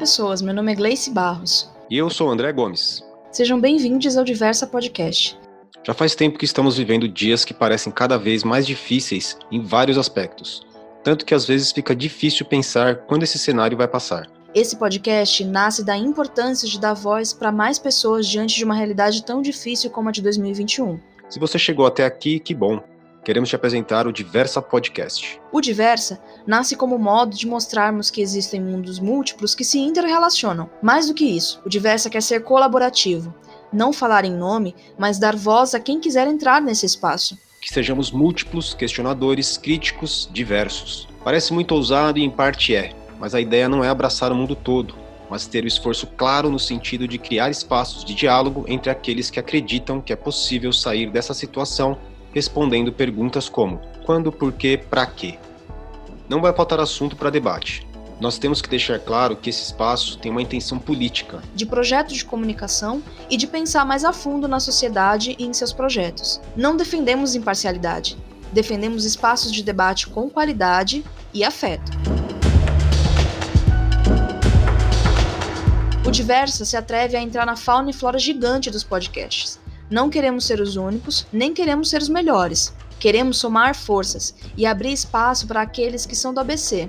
pessoas, meu nome é Gleice Barros. E eu sou André Gomes. Sejam bem-vindos ao Diversa Podcast. Já faz tempo que estamos vivendo dias que parecem cada vez mais difíceis em vários aspectos, tanto que às vezes fica difícil pensar quando esse cenário vai passar. Esse podcast nasce da importância de dar voz para mais pessoas diante de uma realidade tão difícil como a de 2021. Se você chegou até aqui, que bom! Queremos te apresentar o Diversa Podcast. O Diversa nasce como modo de mostrarmos que existem mundos múltiplos que se interrelacionam. Mais do que isso, o Diversa quer ser colaborativo, não falar em nome, mas dar voz a quem quiser entrar nesse espaço. Que sejamos múltiplos, questionadores, críticos, diversos. Parece muito ousado e em parte é, mas a ideia não é abraçar o mundo todo, mas ter o esforço claro no sentido de criar espaços de diálogo entre aqueles que acreditam que é possível sair dessa situação respondendo perguntas como quando, por quê, para quê. Não vai faltar assunto para debate. Nós temos que deixar claro que esse espaço tem uma intenção política, de projeto de comunicação e de pensar mais a fundo na sociedade e em seus projetos. Não defendemos imparcialidade, defendemos espaços de debate com qualidade e afeto. O Diversa se atreve a entrar na fauna e flora gigante dos podcasts não queremos ser os únicos, nem queremos ser os melhores. Queremos somar forças e abrir espaço para aqueles que são do ABC.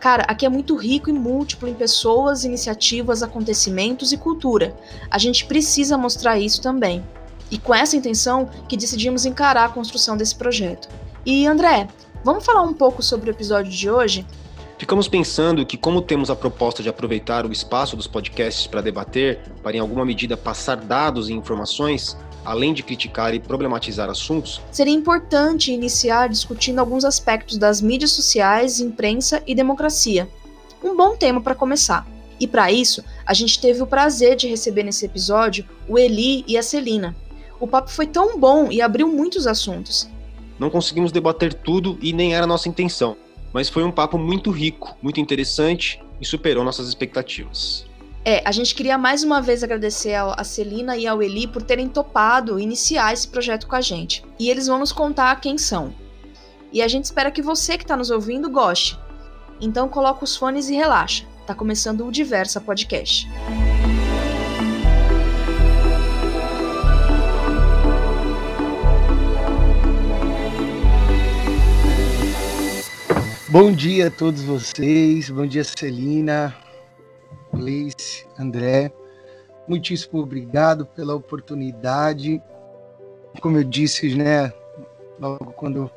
Cara, aqui é muito rico e múltiplo em pessoas, iniciativas, acontecimentos e cultura. A gente precisa mostrar isso também. E com essa intenção que decidimos encarar a construção desse projeto. E André, vamos falar um pouco sobre o episódio de hoje? Ficamos pensando que, como temos a proposta de aproveitar o espaço dos podcasts para debater, para em alguma medida passar dados e informações, além de criticar e problematizar assuntos, seria importante iniciar discutindo alguns aspectos das mídias sociais, imprensa e democracia. Um bom tema para começar. E para isso, a gente teve o prazer de receber nesse episódio o Eli e a Celina. O papo foi tão bom e abriu muitos assuntos. Não conseguimos debater tudo e nem era nossa intenção, mas foi um papo muito rico, muito interessante e superou nossas expectativas. É, a gente queria mais uma vez agradecer a Celina e ao Eli por terem topado iniciar esse projeto com a gente. E eles vão nos contar quem são. E a gente espera que você que está nos ouvindo goste. Então coloca os fones e relaxa. Tá começando o Diversa Podcast. Bom dia a todos vocês. Bom dia, Celina. Gleice, André, muitíssimo obrigado pela oportunidade. Como eu disse, né, logo quando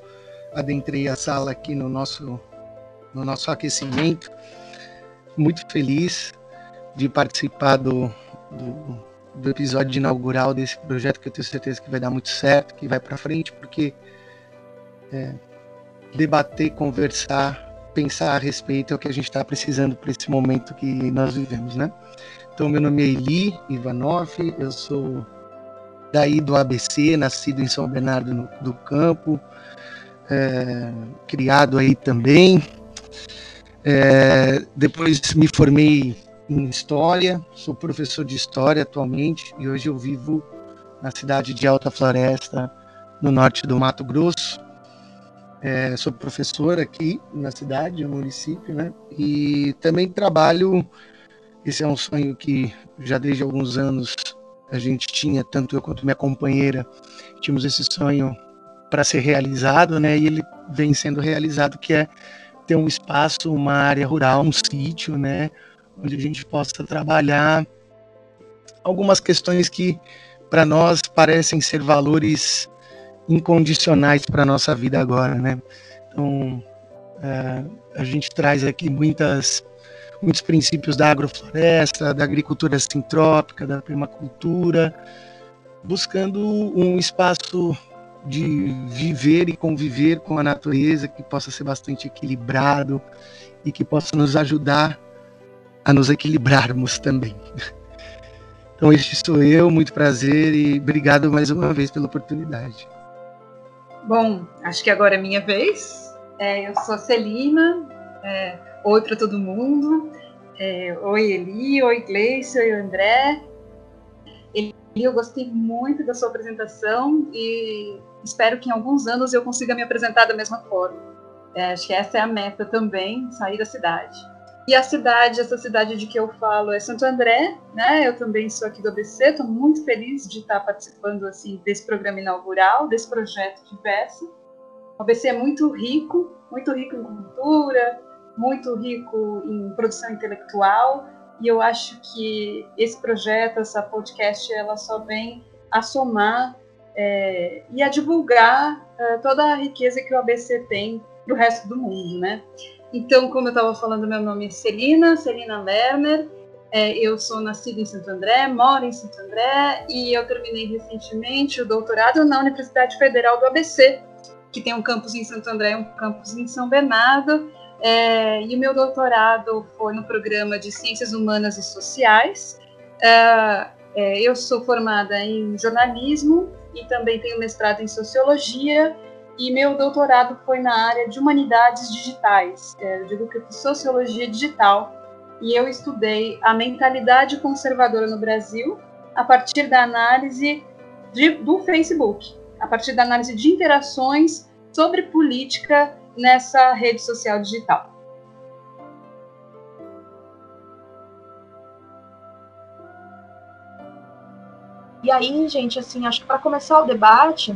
adentrei a sala aqui no nosso, no nosso aquecimento, muito feliz de participar do, do, do episódio inaugural desse projeto, que eu tenho certeza que vai dar muito certo, que vai para frente, porque é, debater, conversar pensar a respeito é o que a gente está precisando para esse momento que nós vivemos, né? Então, meu nome é Eli Ivanov, eu sou daí do ABC, nascido em São Bernardo no, do Campo, é, criado aí também. É, depois me formei em História, sou professor de História atualmente e hoje eu vivo na cidade de Alta Floresta, no norte do Mato Grosso. É, sou professor aqui na cidade, no município, né? E também trabalho. Esse é um sonho que já desde alguns anos a gente tinha, tanto eu quanto minha companheira, tínhamos esse sonho para ser realizado, né? E ele vem sendo realizado, que é ter um espaço, uma área rural, um sítio, né? Onde a gente possa trabalhar algumas questões que para nós parecem ser valores incondicionais para a nossa vida agora, né? Então, é, a gente traz aqui muitas, muitos princípios da agrofloresta, da agricultura sintrópica, da permacultura, buscando um espaço de viver e conviver com a natureza que possa ser bastante equilibrado e que possa nos ajudar a nos equilibrarmos também. Então, este sou eu, muito prazer e obrigado mais uma vez pela oportunidade. Bom, acho que agora é minha vez. É, eu sou Celina. É, oi para todo mundo. É, oi, Eli. Oi, Gleice. Oi, André. Eli, eu gostei muito da sua apresentação e espero que em alguns anos eu consiga me apresentar da mesma forma. É, acho que essa é a meta também, sair da cidade. E a cidade, essa cidade de que eu falo é Santo André, né? Eu também sou aqui do ABC, estou muito feliz de estar participando assim desse programa inaugural, desse projeto diverso. O ABC é muito rico, muito rico em cultura, muito rico em produção intelectual, e eu acho que esse projeto, essa podcast, ela só vem a somar é, e a divulgar é, toda a riqueza que o ABC tem para o resto do mundo, né? Então, como eu estava falando, meu nome é Celina, Celina Lerner, é, eu sou nascida em Santo André, moro em Santo André e eu terminei recentemente o doutorado na Universidade Federal do ABC, que tem um campus em Santo André e um campus em São Bernardo. É, e o meu doutorado foi no programa de Ciências Humanas e Sociais. É, é, eu sou formada em jornalismo e também tenho mestrado em sociologia. E meu doutorado foi na área de humanidades digitais. É, eu digo que sociologia digital. E eu estudei a mentalidade conservadora no Brasil a partir da análise de, do Facebook, a partir da análise de interações sobre política nessa rede social digital. E aí, gente, assim, acho que para começar o debate,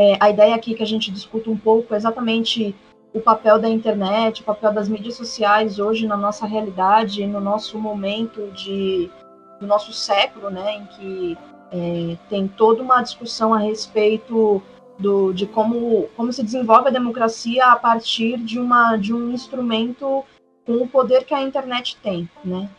é, a ideia aqui que a gente discuta um pouco é exatamente o papel da internet, o papel das mídias sociais hoje na nossa realidade, no nosso momento de nosso século, né, em que é, tem toda uma discussão a respeito do, de como, como se desenvolve a democracia a partir de, uma, de um instrumento com o poder que a internet tem, né?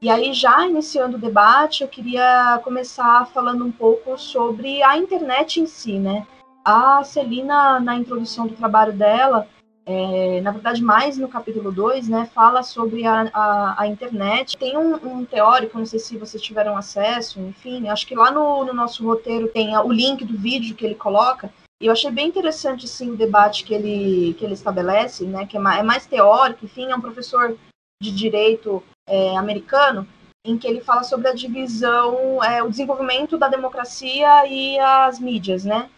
E aí, já iniciando o debate, eu queria começar falando um pouco sobre a internet em si, né? A Celina, na introdução do trabalho dela, é, na verdade, mais no capítulo 2, né, fala sobre a, a, a internet. Tem um, um, teórico, não sei se vocês tiveram acesso, enfim, acho que lá no, no nosso roteiro tem o link do vídeo que ele coloca, e eu achei bem interessante sim, o debate que ele, que ele estabelece, né, que é mais, é mais teórico, enfim, é um professor de direito é, americano, em que ele fala sobre a divisão, é, o desenvolvimento da democracia e as mídias, né?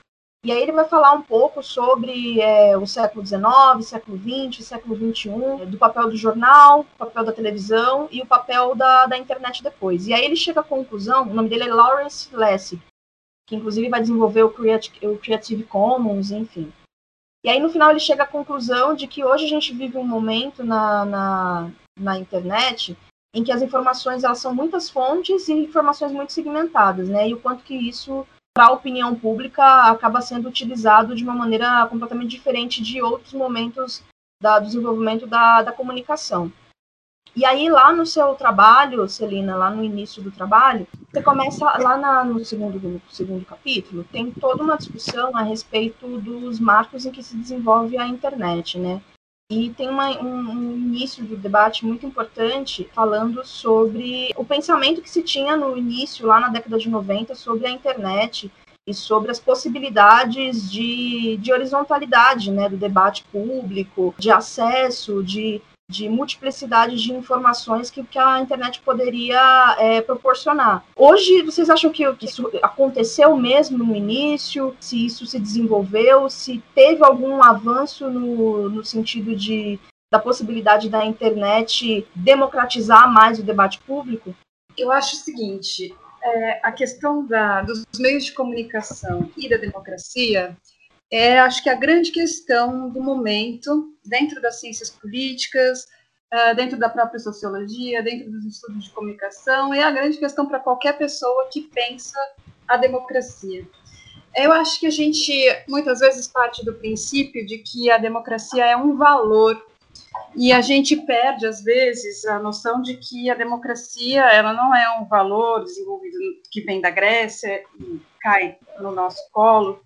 E aí ele vai falar um pouco sobre é, o século XIX, século XX, século XXI, do papel do jornal, papel da televisão e o papel da, da internet depois. E aí ele chega à conclusão, o nome dele é Lawrence Lessig, que inclusive vai desenvolver o Creative, o Creative Commons, enfim. E aí, no final, ele chega à conclusão de que hoje a gente vive um momento na, na, na internet em que as informações elas são muitas fontes e informações muito segmentadas, né? E o quanto que isso, para a opinião pública, acaba sendo utilizado de uma maneira completamente diferente de outros momentos da, do desenvolvimento da, da comunicação. E aí, lá no seu trabalho, Celina, lá no início do trabalho, você começa, lá na, no, segundo, no segundo capítulo, tem toda uma discussão a respeito dos marcos em que se desenvolve a internet, né? E tem uma, um, um, início do debate muito importante falando sobre o pensamento que se tinha no início, lá na década de 90, sobre a internet e sobre as possibilidades de, de horizontalidade né, do debate público, de acesso, de de multiplicidade de informações que, que a internet poderia é, proporcionar. Hoje, vocês acham que, que isso aconteceu mesmo no início? Se isso se desenvolveu? Se teve algum avanço no, no sentido de da possibilidade da internet democratizar mais o debate público? Eu acho o seguinte: é, a questão da, dos meios de comunicação e da democracia é, acho que a grande questão do momento, dentro das ciências políticas, uh, dentro da própria sociologia, dentro dos estudos de comunicação, é a grande questão para qualquer pessoa que pensa a democracia. Eu acho que a gente muitas vezes parte do princípio de que a democracia é um valor e a gente perde às vezes a noção de que a democracia ela não é um valor desenvolvido que vem da Grécia e cai no nosso colo,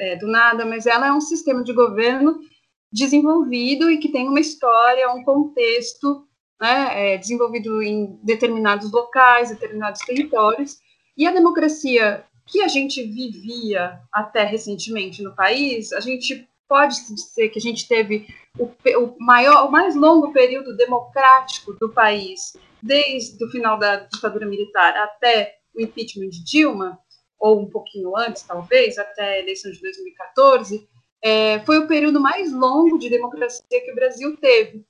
é, do nada, mas ela é um sistema de governo desenvolvido e que tem uma história, um contexto né, é, desenvolvido em determinados locais, determinados territórios, e a democracia que a gente vivia até recentemente no país, a gente pode dizer que a gente teve o, o maior, o mais longo período democrático do país, desde o final da ditadura militar até o impeachment de Dilma, ou um pouquinho antes, talvez, até a eleição de 2014, é, foi o período mais longo de democracia que o Brasil teve.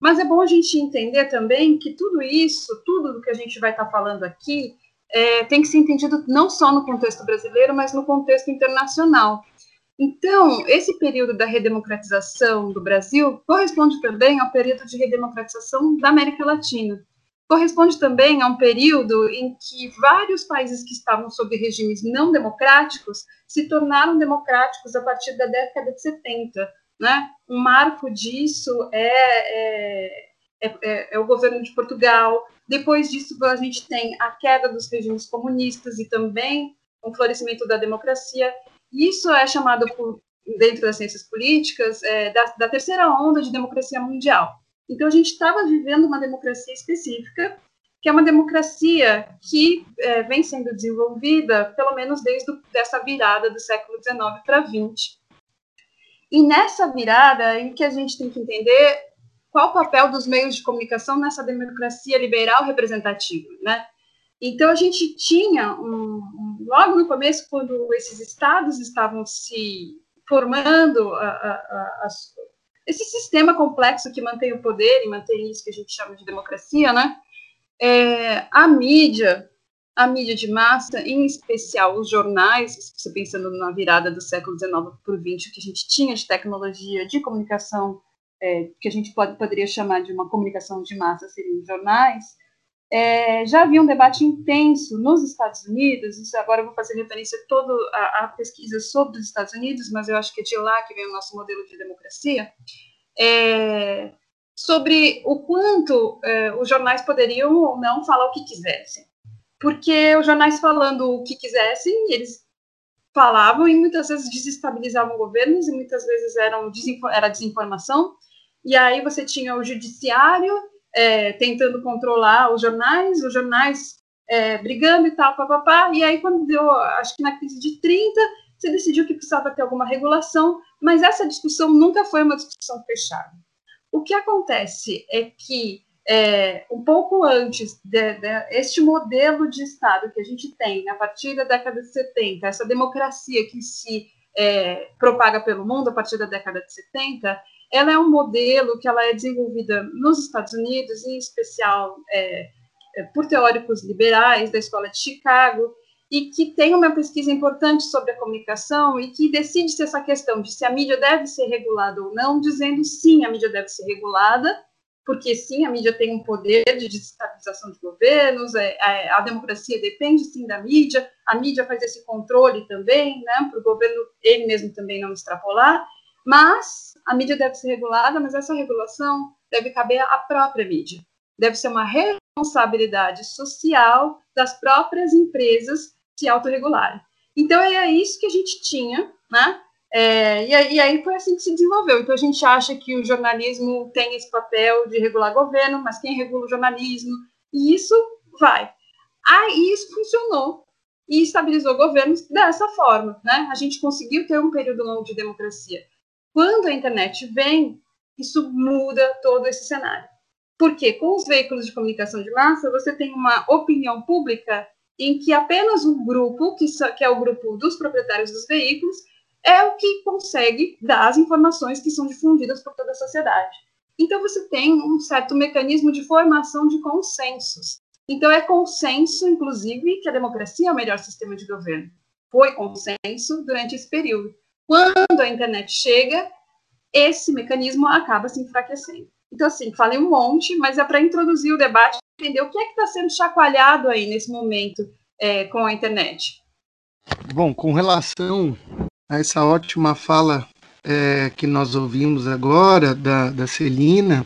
Mas é bom a gente entender também que tudo isso, tudo do que a gente vai estar tá falando aqui, é, tem que ser entendido não só no contexto brasileiro, mas no contexto internacional. Então, esse período da redemocratização do Brasil corresponde também ao período de redemocratização da América Latina. Corresponde também a um período em que vários países que estavam sob regimes não democráticos se tornaram democráticos a partir da década de 70. Né? Um marco disso é, é, é, é o governo de Portugal. Depois disso, a gente tem a queda dos regimes comunistas e também o florescimento da democracia. Isso é chamado por, dentro das ciências políticas é, da, da, terceira onda de democracia mundial. Então a gente estava vivendo uma democracia específica, que é uma democracia que é, vem sendo desenvolvida, pelo menos desde essa virada do século XIX para XX. E nessa virada em que a gente tem que entender qual o papel dos meios de comunicação nessa democracia liberal representativa, né? Então, a gente tinha, um, um, logo no começo, quando esses estados estavam se formando, a, a, a, esse sistema complexo que mantém o poder e mantém isso que a gente chama de democracia, né? É, a mídia, a mídia de massa, em especial os jornais, você pensando na virada do século XIX para o XX, que a gente tinha de tecnologia, de comunicação, é, que a gente pode, poderia chamar de uma comunicação de massa, seriam jornais, é, já havia um debate intenso nos Estados Unidos, isso agora eu vou fazer referência a toda a, a, pesquisa sobre os Estados Unidos, mas eu acho que é de lá que vem o nosso modelo de democracia, é, sobre o quanto é, os jornais poderiam ou não falar o que quisessem. Porque os jornais falando o que quisessem, eles falavam e muitas vezes desestabilizavam governos e muitas vezes eram era desinformação. E aí você tinha o judiciário é, tentando controlar os jornais, os jornais é, brigando e tal, papapá. E aí, quando deu, acho que na crise de 30, você decidiu que precisava ter alguma regulação, mas essa discussão nunca foi uma discussão fechada. O que acontece é que, é, um pouco antes de, de, modelo de Estado que a gente tem, a partir da década de 70, essa democracia que se é, propaga pelo mundo a partir da década de 70, ela é um modelo que ela é desenvolvida nos Estados Unidos, em especial é, é, por teóricos liberais da Escola de Chicago, e que tem uma pesquisa importante sobre a comunicação e que decide se essa questão de se a mídia deve ser regulada ou não, dizendo sim, a mídia deve ser regulada, porque sim, a mídia tem um poder de desestabilização de governos, é, a, a, democracia depende sim da mídia, a mídia faz esse controle também, né, para o governo ele mesmo também não extrapolar, mas a mídia deve ser regulada, mas essa regulação deve caber à própria mídia. Deve ser uma responsabilidade social das próprias empresas se autorregularem. Então, é isso que a gente tinha, né? É, e, aí foi assim que se desenvolveu. Então, a gente acha que o jornalismo tem esse papel de regular governo, mas quem regula o jornalismo? E isso vai. Aí isso funcionou e estabilizou governos dessa forma, né? A gente conseguiu ter um período longo de democracia. Quando a internet vem, isso muda todo esse cenário. Porque com os veículos de comunicação de massa, você tem uma opinião pública em que apenas um grupo, que, que é o grupo dos proprietários dos veículos, é o que consegue dar as informações que são difundidas por toda a sociedade. Então, você tem um certo mecanismo de formação de consensos. Então, é consenso, inclusive, que a democracia é o melhor sistema de governo. Foi consenso durante esse período. Quando a internet chega, esse mecanismo acaba se enfraquecendo. Então, assim, falei um monte, mas é para introduzir o debate, entender o que é que está sendo chacoalhado aí nesse momento é, com a internet. Bom, com relação a essa ótima fala é, que nós ouvimos agora da, da Celina,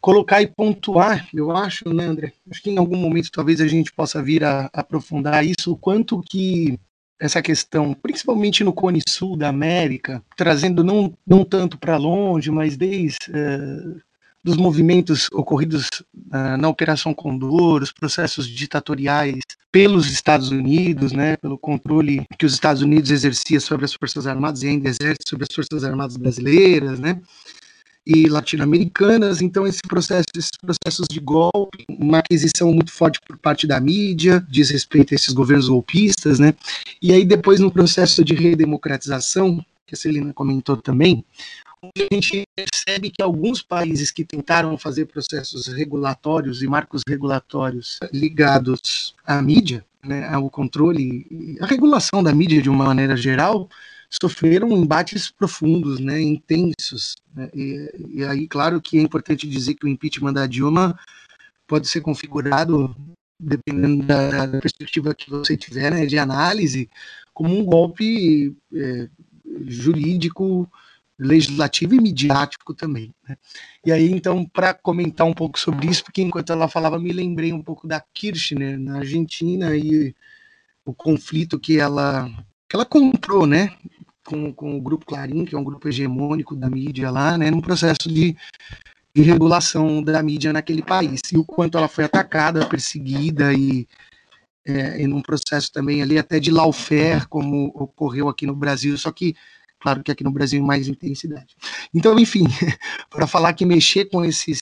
colocar e pontuar, eu acho, né, André? Acho que em algum momento talvez a gente possa vir a, a aprofundar isso, o quanto que essa questão, principalmente no Cone Sul da América, trazendo não, não tanto para longe, mas desde uh, dos movimentos ocorridos uh, na Operação Condor, os processos ditatoriais pelos Estados Unidos, né, pelo controle que os Estados Unidos exercia sobre as Forças Armadas e ainda exerce sobre as Forças Armadas brasileiras, né, e latino-americanas, então esse processo, esses processos de golpe, uma aquisição muito forte por parte da mídia, diz respeito a esses governos golpistas, né? E aí depois no processo de redemocratização, que a Celina comentou também, a gente percebe que alguns países que tentaram fazer processos regulatórios e marcos regulatórios ligados à mídia, né, ao controle, à regulação da mídia de uma maneira geral, sofreram embates profundos, né, intensos. Né, e, e, aí, claro que é importante dizer que o impeachment da Dilma pode ser configurado, dependendo da, da perspectiva que você tiver né, de análise, como um golpe é, jurídico, legislativo e midiático também. Né? E aí, então, para comentar um pouco sobre isso, porque enquanto ela falava, me lembrei um pouco da Kirchner na Argentina e o conflito que ela que ela comprou, né, com, com o grupo Clarim, que é um grupo hegemônico da mídia lá, né, num processo de, de regulação da mídia naquele país. E o quanto ela foi atacada, perseguida e é, em um processo também ali até de lawfare, como ocorreu aqui no Brasil, só que Claro que aqui no Brasil mais intensidade. Então, enfim, para falar que mexer com esses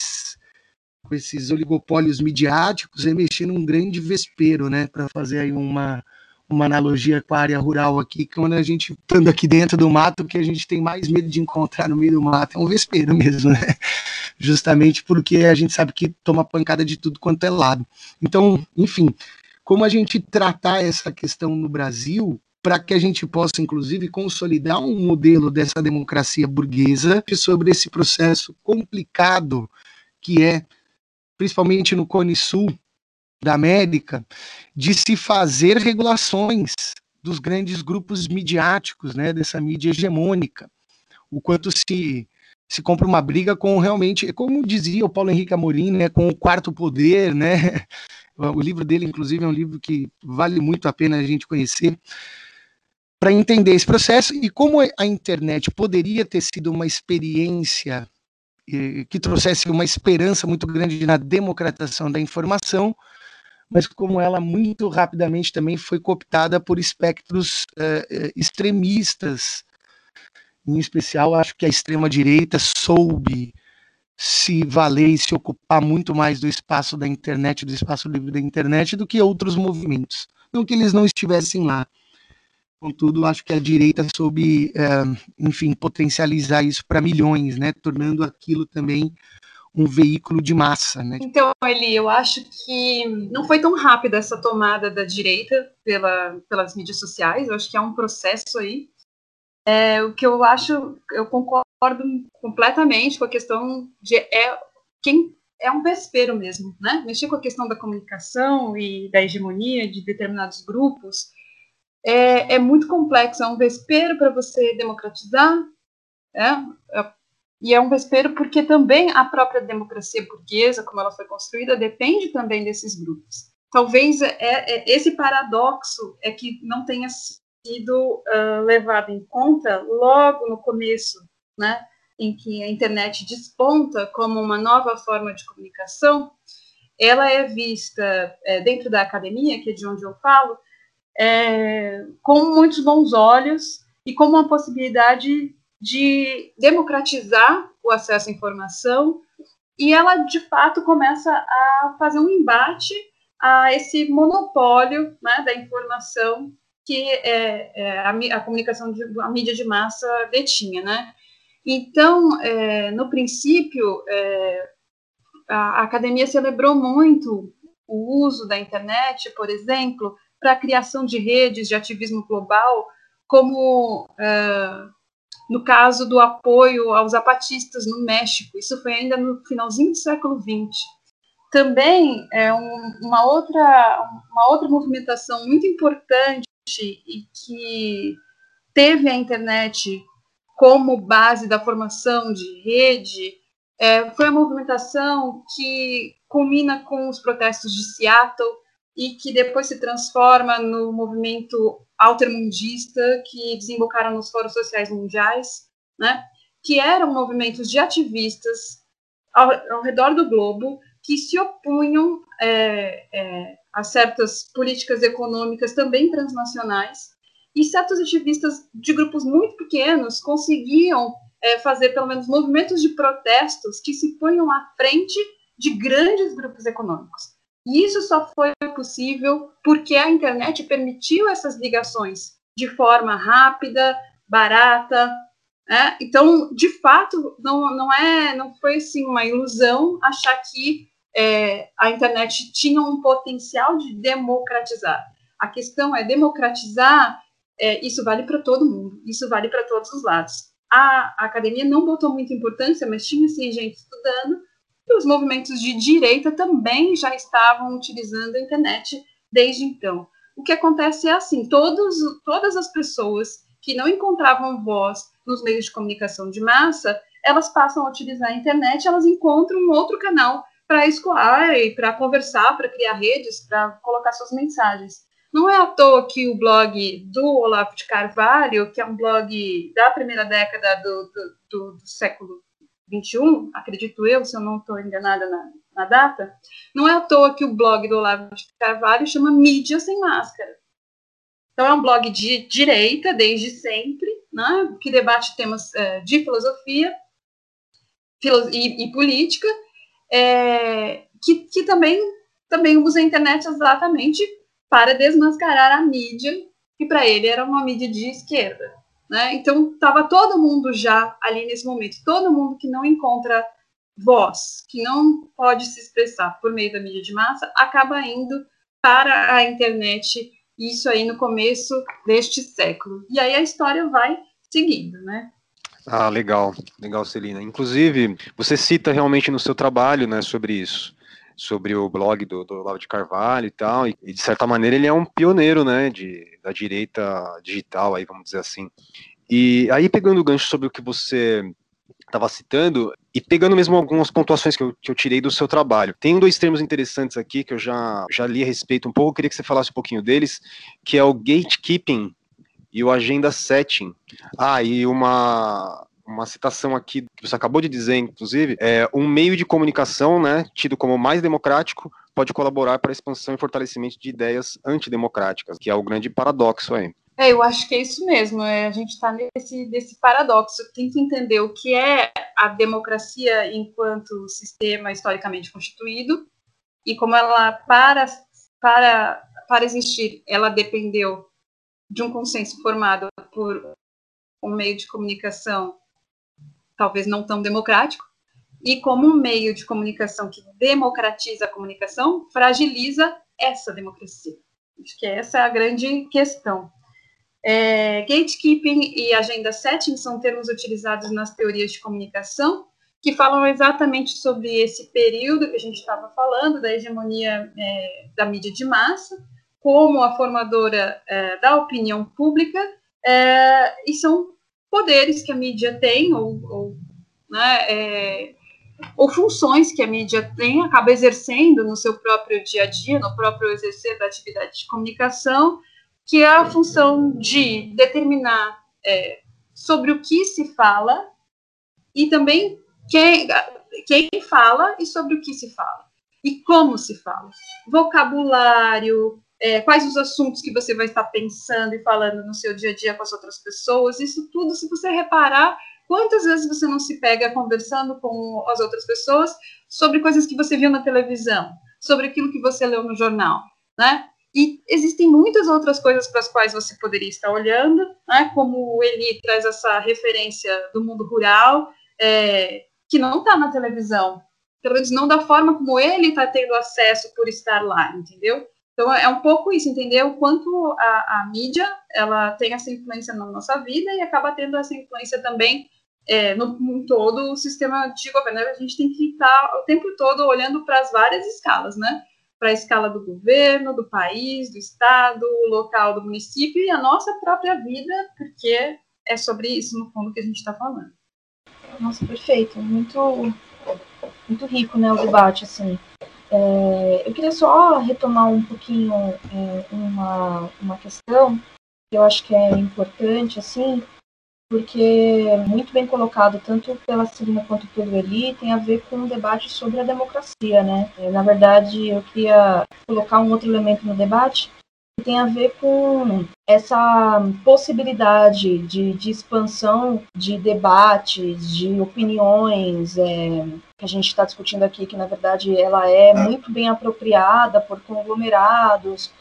com esses oligopólios midiáticos é mexer num grande vespeiro, né? Para fazer aí uma, uma analogia com a área rural aqui, que quando a gente estando aqui dentro do mato, que a gente tem mais medo de encontrar no meio do mato é um vespeiro mesmo, né? Justamente porque a gente sabe que toma pancada de tudo quanto é lado. Então, enfim, como a gente tratar essa questão no Brasil para que a gente possa, inclusive, consolidar um modelo dessa democracia burguesa sobre esse processo complicado que é, principalmente no Cone Sul da América, de se fazer regulações dos grandes grupos midiáticos, né, dessa mídia hegemônica. O quanto se se compra uma briga com realmente, como dizia o Paulo Henrique Amorim, né, com o quarto poder, né? O livro dele, inclusive, é um livro que vale muito a pena a gente conhecer para entender esse processo e como a internet poderia ter sido uma experiência eh, que trouxesse uma esperança muito grande na democratização da informação, mas como ela muito rapidamente também foi cooptada por espectros uh, extremistas. Em especial, acho que a extrema-direita soube se valer e se ocupar muito mais do espaço da internet, do espaço livre da internet, do que outros movimentos. Não que eles não estivessem lá, Contudo, acho que a direita soube, é, enfim, potencializar isso para milhões, né, tornando aquilo também um veículo de massa. Né? Então, Eli, eu acho que não foi tão rápida essa tomada da direita pela, pelas mídias sociais, eu acho que é um processo aí. É, o que eu acho, eu concordo completamente com a questão de é, quem é um vespeiro mesmo, né? Mexer com a questão da comunicação e da hegemonia de determinados grupos é, é muito complexo, é um vespeiro para você democratizar, é, é, e é um vespeiro porque também a própria democracia burguesa, como ela foi construída, depende também desses grupos. Talvez é, é esse paradoxo é que não tenha sido uh, levado em conta logo no começo, né, em que a internet desponta como uma nova forma de comunicação, ela é vista é, dentro da academia, que é de onde eu falo, é, com muitos bons olhos e como uma possibilidade de democratizar o acesso à informação e ela de fato começa a fazer um embate a esse monopólio né, da informação que é, é, a, a, comunicação de, a mídia de massa detinha, né? Então, é, no princípio, é, a, a academia celebrou muito o uso da internet, por exemplo, para a criação de redes de ativismo global, como uh, no caso do apoio aos zapatistas no México. Isso foi ainda no finalzinho do século XX. Também é um, uma, outra, uma outra movimentação muito importante e que teve a internet como base da formação de rede é, foi a movimentação que culmina com os protestos de Seattle e que depois se transforma no movimento altermundista que desembocaram nos fóruns sociais mundiais, né, que eram movimentos de ativistas ao, ao redor do globo que se opunham é, é, a certas políticas econômicas também transnacionais e certos ativistas de grupos muito pequenos conseguiam é, fazer pelo menos movimentos de protestos que se ponham à frente de grandes grupos econômicos. E isso só foi possível porque a internet permitiu essas ligações de forma rápida, barata. Né? Então, de fato, não, não, é, não foi assim, uma ilusão achar que é, a internet tinha um potencial de democratizar. A questão é democratizar, é, isso vale para todo mundo, isso vale para todos os lados. A, a, academia não botou muita importância, mas tinha sim gente estudando, e os movimentos de direita também já estavam utilizando a internet desde então. O que acontece é assim: todos, todas as pessoas que não encontravam voz nos meios de comunicação de massa, elas passam a utilizar a internet, elas encontram um outro canal para escoar e para conversar, para criar redes, para colocar suas mensagens. Não é à toa que o blog do Olavo de Carvalho, que é um blog da primeira década do, do, do, do século 21, acredito eu, se eu não estou enganada na, na, data, não é à toa que o blog do Olavo de Carvalho chama Mídia Sem Máscara. Então, é um blog de direita, desde sempre, né, que debate temas é, de filosofia filo e, e, política, é, que, que também, também usa a internet exatamente para desmascarar a mídia, que para ele era uma mídia de esquerda. Né? Então, estava todo mundo já ali nesse momento, todo mundo que não encontra voz, que não pode se expressar por meio da mídia de massa, acaba indo para a internet, isso aí no começo deste século. E aí a história vai seguindo, né? Ah, legal, legal, Celina. Inclusive, você cita realmente no seu trabalho, né, sobre isso sobre o blog do, do Olavo de Carvalho e tal, e, e, de certa maneira ele é um pioneiro, né, de, da direita digital, aí vamos dizer assim. E aí pegando o gancho sobre o que você estava citando, e pegando mesmo algumas pontuações que eu, que eu tirei do seu trabalho. Tem dois termos interessantes aqui que eu já, já li a respeito um pouco, eu queria que você falasse um pouquinho deles, que é o gatekeeping e o agenda setting. Ah, e uma, uma citação aqui que você acabou de dizer, inclusive, é um meio de comunicação, né, tido como mais democrático, pode colaborar para a expansão e fortalecimento de ideias antidemocráticas, que é o grande paradoxo aí. É, eu acho que é isso mesmo. É, a gente está nesse, nesse paradoxo. Tem que entender o que é a democracia enquanto sistema historicamente constituído e como ela, para, para, para existir, ela dependeu de um consenso formado por um meio de comunicação talvez não tão democrático, e como um meio de comunicação que democratiza a comunicação, fragiliza essa democracia. Acho que essa é a grande questão. É, gatekeeping e agenda setting são termos utilizados nas teorias de comunicação que falam exatamente sobre esse período que a gente estava falando, da hegemonia é, da mídia de massa, como a formadora é, da opinião pública, é, e são poderes que a mídia tem, ou, ou, né, é, ou funções que a mídia tem, acaba exercendo no seu próprio dia a dia, no próprio exercer da atividade de comunicação, que é a função de determinar é, sobre o que se fala e também quem, quem fala e sobre o que se fala e como se fala. Vocabulário, é, quais os assuntos que você vai estar pensando e falando no seu dia a dia com as outras pessoas, isso tudo, se você reparar, quantas vezes você não se pega conversando com as outras pessoas sobre coisas que você viu na televisão, sobre aquilo que você leu no jornal, né? E existem muitas outras coisas para as quais você poderia estar olhando, né? Como o Eli traz essa referência do mundo rural, é, que não está na televisão, pelo menos não da forma como ele está tendo acesso por estar lá, entendeu? Então é um pouco isso, entender o quanto a, a, mídia ela tem essa influência na nossa vida e acaba tendo essa influência também é, no, no, todo o sistema de governo. A gente tem que estar o tempo todo olhando para as várias escalas, né? Para a escala do governo, do país, do estado, local, do município e a nossa própria vida, porque é sobre isso no fundo que a gente está falando. Nossa, perfeito, muito muito rico, né, o debate assim. É, eu queria só retomar um pouquinho é, uma, uma questão que eu acho que é importante, assim, porque é muito bem colocado, tanto pela Celina quanto pelo Eli, tem a ver com um debate sobre a democracia, né? É, na verdade, eu queria colocar um outro elemento no debate, que tem a ver com essa possibilidade de, de expansão de debates, de opiniões, é, que a gente está discutindo aqui, que na verdade ela é muito bem apropriada por conglomerados,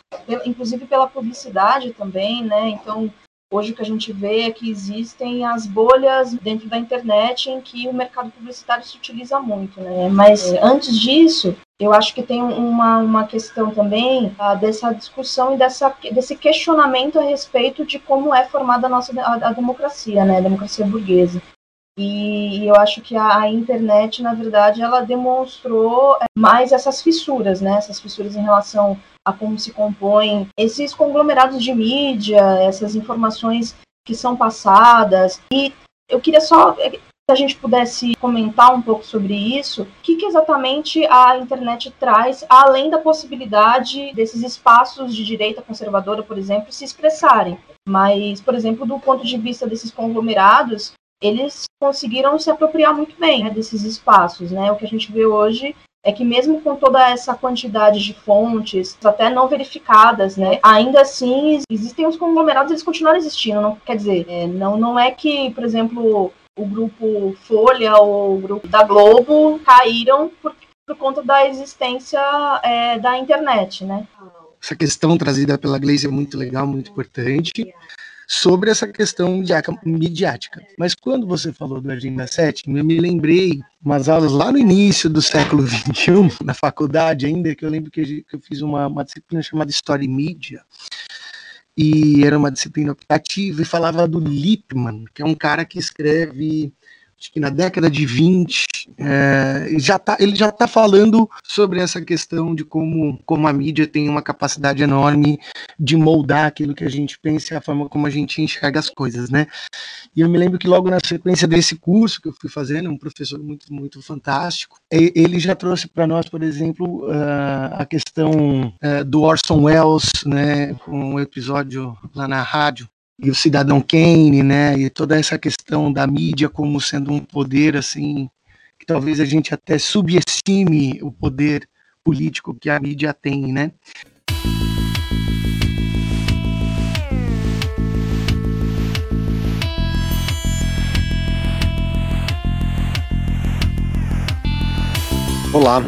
inclusive pela publicidade também, né? Então, Hoje o que a gente vê é que existem as bolhas dentro da internet em que o mercado publicitário se utiliza muito, né? Mas é. antes disso, eu acho que tem uma, uma questão também ah, dessa discussão e dessa, desse questionamento a respeito de como é formada a nossa a, a democracia, né? A democracia burguesa. E, e eu acho que a, a, internet, na verdade, ela demonstrou mais essas fissuras, né? Essas fissuras em relação a como se compõem esses conglomerados de mídia, essas informações que são passadas. E eu queria só é, se a gente pudesse comentar um pouco sobre isso, o que, que, exatamente a internet traz, além da possibilidade desses espaços de direita conservadora, por exemplo, se expressarem. Mas, por exemplo, do ponto de vista desses conglomerados, eles conseguiram se apropriar muito bem né, desses espaços. Né? O que a gente vê hoje é que mesmo com toda essa quantidade de fontes, até não verificadas, né, ainda assim existem os conglomerados, eles continuam existindo. Não, quer dizer, é, não, não é que, por exemplo, o grupo Folha ou o grupo da Globo caíram por, por conta da existência é, da internet, né? Essa questão trazida pela Gleice é muito legal, muito importante sobre essa questão midiática. Mas quando você falou do Agenda 7, eu me lembrei umas aulas lá no início do século XXI, na faculdade ainda, que eu lembro que eu fiz uma, uma disciplina chamada História e Mídia, e era uma disciplina optativa, e falava do Lippmann, que é um cara que escreve acho que na década de 20, é, já tá, ele já está falando sobre essa questão de como, como a mídia tem uma capacidade enorme de moldar aquilo que a gente pensa e a forma como a gente enxerga as coisas, né? E eu me lembro que logo na sequência desse curso que eu fui fazendo, um professor muito, muito fantástico, ele já trouxe para nós, por exemplo, a questão é, do Orson Welles, né, com um episódio lá na rádio, e o cidadão Kane, né, e toda essa questão da mídia como sendo um poder assim que talvez a gente até subestime o poder político que a mídia tem, né? Olá,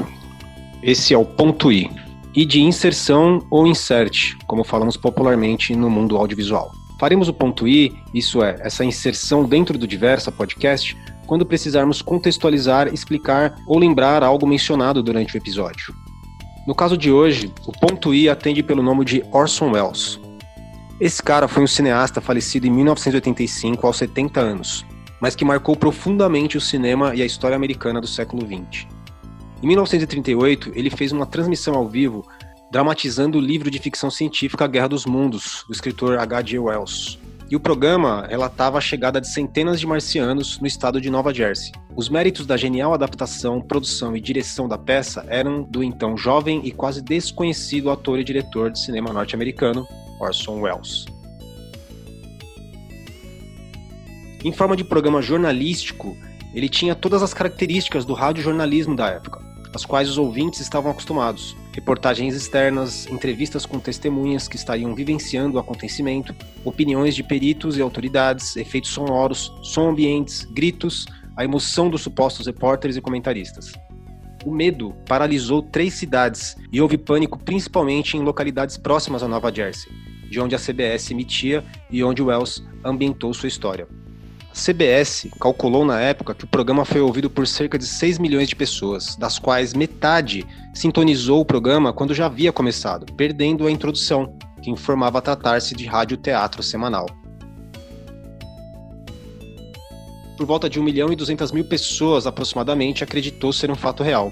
esse é o Ponto I, e de inserção ou insert, como falamos popularmente no mundo audiovisual. Faremos o ponto I, isso é, essa inserção dentro do Diversa Podcast, quando precisarmos contextualizar, explicar ou lembrar algo mencionado durante o episódio. No caso de hoje, o ponto I atende pelo nome de Orson Welles. Esse cara foi um cineasta falecido em 1985 aos 70 anos, mas que marcou profundamente o cinema e a história americana do século XX. Em 1938, ele fez uma transmissão ao vivo dramatizando o livro de ficção científica Guerra dos Mundos, do escritor H.G. Wells. E o programa relatava a chegada de centenas de marcianos no estado de Nova Jersey. Os méritos da genial adaptação, produção e direção da peça eram do então jovem e quase desconhecido ator e diretor de cinema norte-americano, Orson Welles. Em forma de programa jornalístico, ele tinha todas as características do radiojornalismo da época às quais os ouvintes estavam acostumados. Reportagens externas, entrevistas com testemunhas que estariam vivenciando o acontecimento, opiniões de peritos e autoridades, efeitos sonoros, som ambientes, gritos, a emoção dos supostos repórteres e comentaristas. O medo paralisou três cidades e houve pânico principalmente em localidades próximas a Nova Jersey, de onde a CBS emitia e onde Wells ambientou sua história. CBS calculou na época que o programa foi ouvido por cerca de 6 milhões de pessoas, das quais metade sintonizou o programa quando já havia começado, perdendo a introdução, que informava tratar-se de rádio-teatro semanal. Por volta de 1 milhão e 200 mil pessoas aproximadamente acreditou ser um fato real,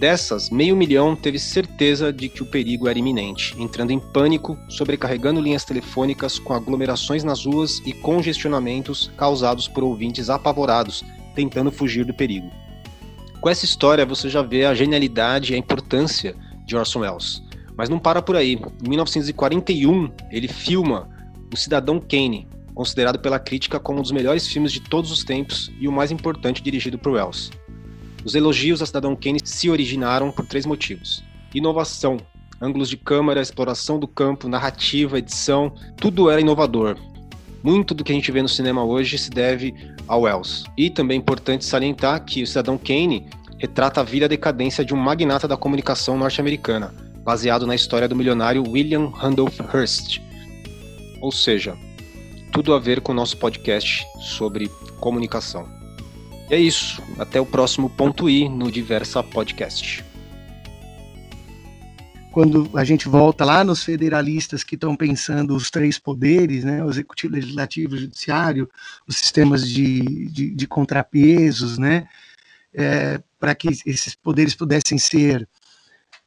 Dessas, meio milhão teve certeza de que o perigo era iminente, entrando em pânico, sobrecarregando linhas telefônicas com aglomerações nas ruas e congestionamentos causados por ouvintes apavorados, tentando fugir do perigo. Com essa história, você já vê a genialidade e a importância de Orson Welles. Mas não para por aí. Em 1941, ele filma O Cidadão Kane, considerado pela crítica como um dos melhores filmes de todos os tempos e o mais importante dirigido por Welles. Os elogios a Cidadão Kane se originaram por três motivos: inovação, ângulos de câmera, exploração do campo, narrativa, edição, tudo era inovador. Muito do que a gente vê no cinema hoje se deve ao Wells. E também é importante salientar que o Cidadão Kane retrata a vida e a decadência de um magnata da comunicação norte-americana, baseado na história do milionário William Randolph Hearst. Ou seja, tudo a ver com o nosso podcast sobre comunicação. E é isso. Até o próximo ponto I no Diversa Podcast. Quando a gente volta lá nos federalistas que estão pensando os três poderes, né, o executivo, legislativo, judiciário, os sistemas de, de, de contrapesos, né, é, para que esses poderes pudessem ser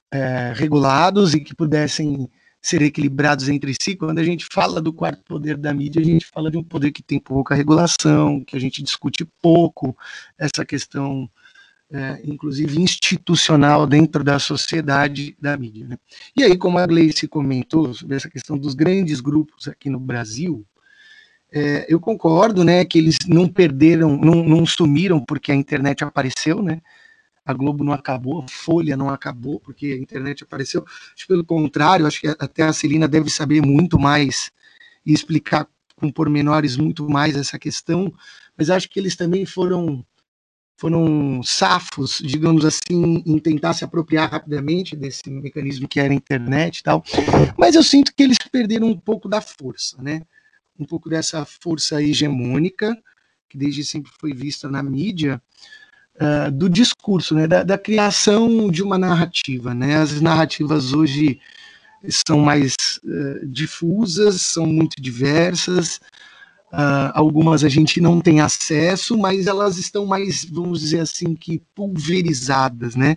é, regulados e que pudessem ser equilibrados entre si. Quando a gente fala do quarto poder da mídia, a gente fala de um poder que tem pouca regulação, que a gente discute pouco essa questão, é, inclusive institucional, dentro da sociedade da mídia. Né? E aí, como a Gleice comentou sobre essa questão dos grandes grupos aqui no Brasil, é, eu concordo, né, que eles não perderam, não, não sumiram porque a internet apareceu, né? A Globo não acabou, a Folha não acabou, porque a internet apareceu. Acho pelo contrário, acho que até a Celina deve saber muito mais e explicar com pormenores muito mais essa questão, mas acho que eles também foram foram safos, digamos assim, em tentar se apropriar rapidamente desse mecanismo que era a internet e tal. Mas eu sinto que eles perderam um pouco da força, né? Um pouco dessa força hegemônica que desde sempre foi vista na mídia, uh, do discurso, né, da, da, criação de uma narrativa. Né? As narrativas hoje são mais uh, difusas, são muito diversas, uh, algumas a gente não tem acesso, mas elas estão mais, vamos dizer assim, que pulverizadas, né?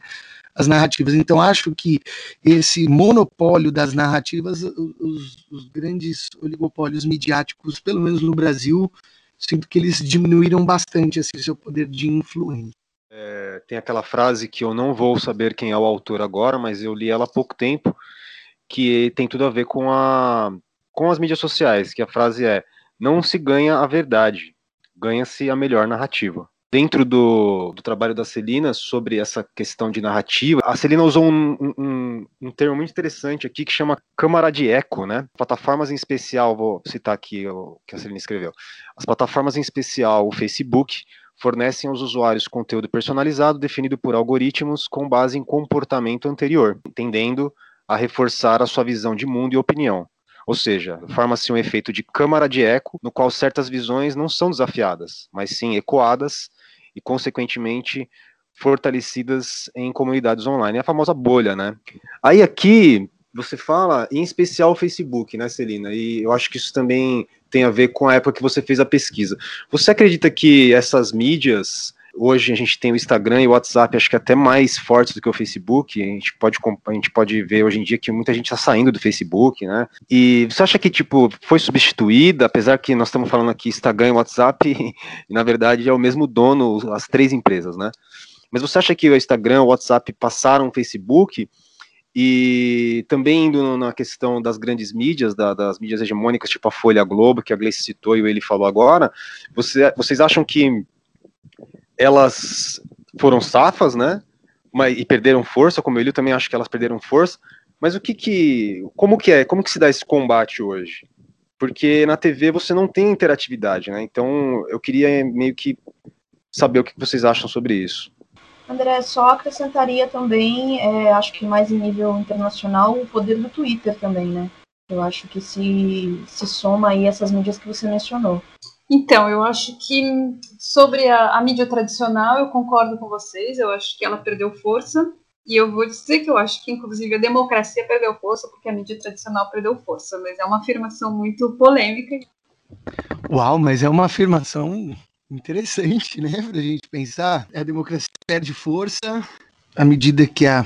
As narrativas. Então, acho que esse monopólio das narrativas, os, os grandes oligopólios midiáticos, pelo menos no Brasil, sinto que eles diminuíram bastante assim, seu poder de influência. É, tem aquela frase que eu não vou saber quem é o autor agora, mas eu li ela há pouco tempo, que tem tudo a ver com, a, com as mídias sociais, que a frase é não se ganha a verdade, ganha-se a melhor narrativa. Dentro do, do trabalho da Celina sobre essa questão de narrativa, a Celina usou um, um, um termo muito interessante aqui que chama câmara de eco, né? Plataformas em especial, vou citar aqui o que a Celina escreveu. As plataformas em especial, o Facebook, fornecem aos usuários conteúdo personalizado definido por algoritmos com base em comportamento anterior, tendendo a reforçar a sua visão de mundo e opinião. Ou seja, forma-se um efeito de câmara de eco, no qual certas visões não são desafiadas, mas sim ecoadas e, consequentemente, fortalecidas em comunidades online. É a famosa bolha, né? Aí aqui você fala em especial o Facebook, né, Celina? E eu acho que isso também tem a ver com a época que você fez a pesquisa. Você acredita que essas mídias, hoje a gente tem o Instagram e o WhatsApp, acho que até mais fortes do que o Facebook, a gente pode, a gente pode ver hoje em dia que muita gente está saindo do Facebook, né? E você acha que, tipo, foi substituída, apesar que nós estamos falando aqui Instagram e WhatsApp, e na verdade é o mesmo dono, as três empresas, né? Mas você acha que o Instagram, o WhatsApp passaram o Facebook e também indo na questão das grandes mídias, da, das mídias hegemônicas, tipo a Folha a Globo, que a Gleice citou e ele falou agora, você, vocês acham que elas foram safas, né? Mas, e perderam força, como ele também acho que elas perderam força. Mas o que que, como que é, como que se dá esse combate hoje? Porque na TV você não tem interatividade, né? Então eu queria meio que saber o que vocês acham sobre isso. André, só acrescentaria também, é, acho que mais em nível internacional, o poder do Twitter também, né? Eu acho que se, se soma aí essas mídias que você mencionou. Então, eu acho que sobre a, a, mídia tradicional, eu concordo com vocês, eu acho que ela perdeu força, e eu vou dizer que eu acho que, inclusive, a democracia perdeu força porque a mídia tradicional perdeu força, mas é uma afirmação muito polêmica. Uau, mas é uma afirmação Interessante, né? Para a gente pensar. A democracia perde força à medida que a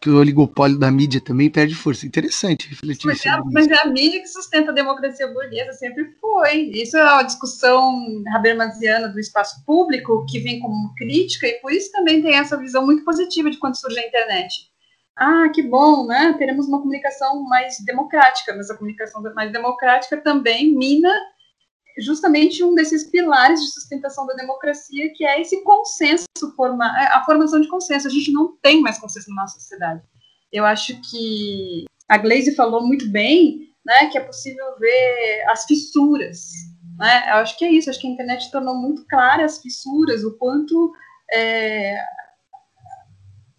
que o oligopólio da mídia também perde força. Interessante refletir mas é, mas é a mídia que sustenta a democracia burguesa, sempre foi. Isso é uma discussão habermasiana do espaço público, que vem como crítica, e por isso também tem essa visão muito positiva de quando surge a internet. Ah, que bom, né? Teremos uma comunicação mais democrática, mas a comunicação mais democrática também mina justamente um desses pilares de sustentação da democracia, que é esse consenso, é, a formação de consenso. A gente não tem mais consenso na nossa sociedade. Eu acho que a Glaze falou muito bem, né, que é possível ver as fissuras. Né? Eu acho que é isso, acho que a internet tornou muito claras as fissuras, o quanto é,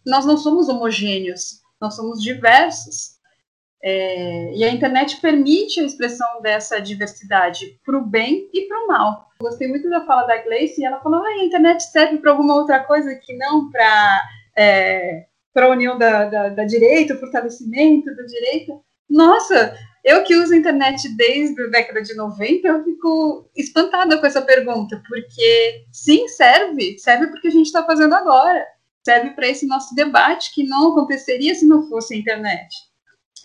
nós não somos homogêneos, nós somos diversos. É, e a internet permite a expressão dessa diversidade para o bem e para o mal. Gostei muito da fala da Gleice, e ela falou: ah, a internet serve para alguma outra coisa que não para é, a união da, da, da direita, o fortalecimento da direita. Nossa, eu que uso a internet desde a década de 90, eu fico espantada com essa pergunta, porque sim, serve, serve porque a gente está fazendo agora, serve para esse nosso debate que não aconteceria se não fosse a internet.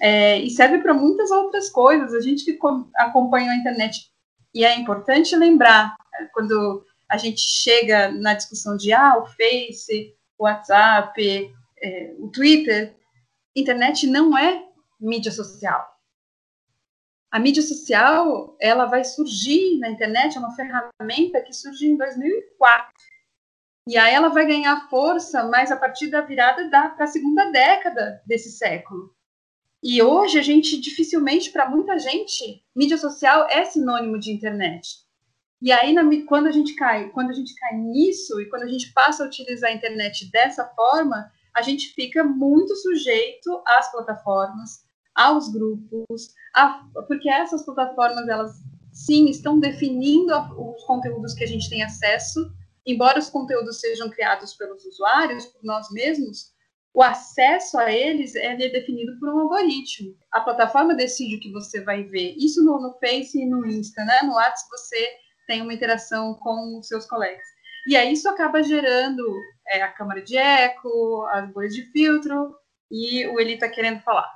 É, e serve para muitas outras coisas. A gente que acompanha a internet, e é importante lembrar, é, quando a gente chega na discussão de ah, o Face, o WhatsApp, é, o Twitter, internet não é mídia social. A mídia social, ela vai surgir na internet, é uma ferramenta que surgiu em 2004. E aí ela vai ganhar força mais a partir da virada da a segunda década desse século. E hoje a gente dificilmente, para muita gente, mídia social é sinônimo de internet. E aí na, quando a gente cai, quando a gente cai nisso e quando a gente passa a utilizar a internet dessa forma, a gente fica muito sujeito às plataformas, aos grupos, a, porque essas plataformas elas sim estão definindo os conteúdos que a gente tem acesso, embora os conteúdos sejam criados pelos usuários, por nós mesmos, o acesso a eles é definido por um algoritmo. A plataforma decide o que você vai ver. Isso no, no Face e no Insta, né? No WhatsApp você tem uma interação com os seus colegas. E aí isso acaba gerando é, a câmara de eco, as bolhas de filtro, e o Eli está querendo falar.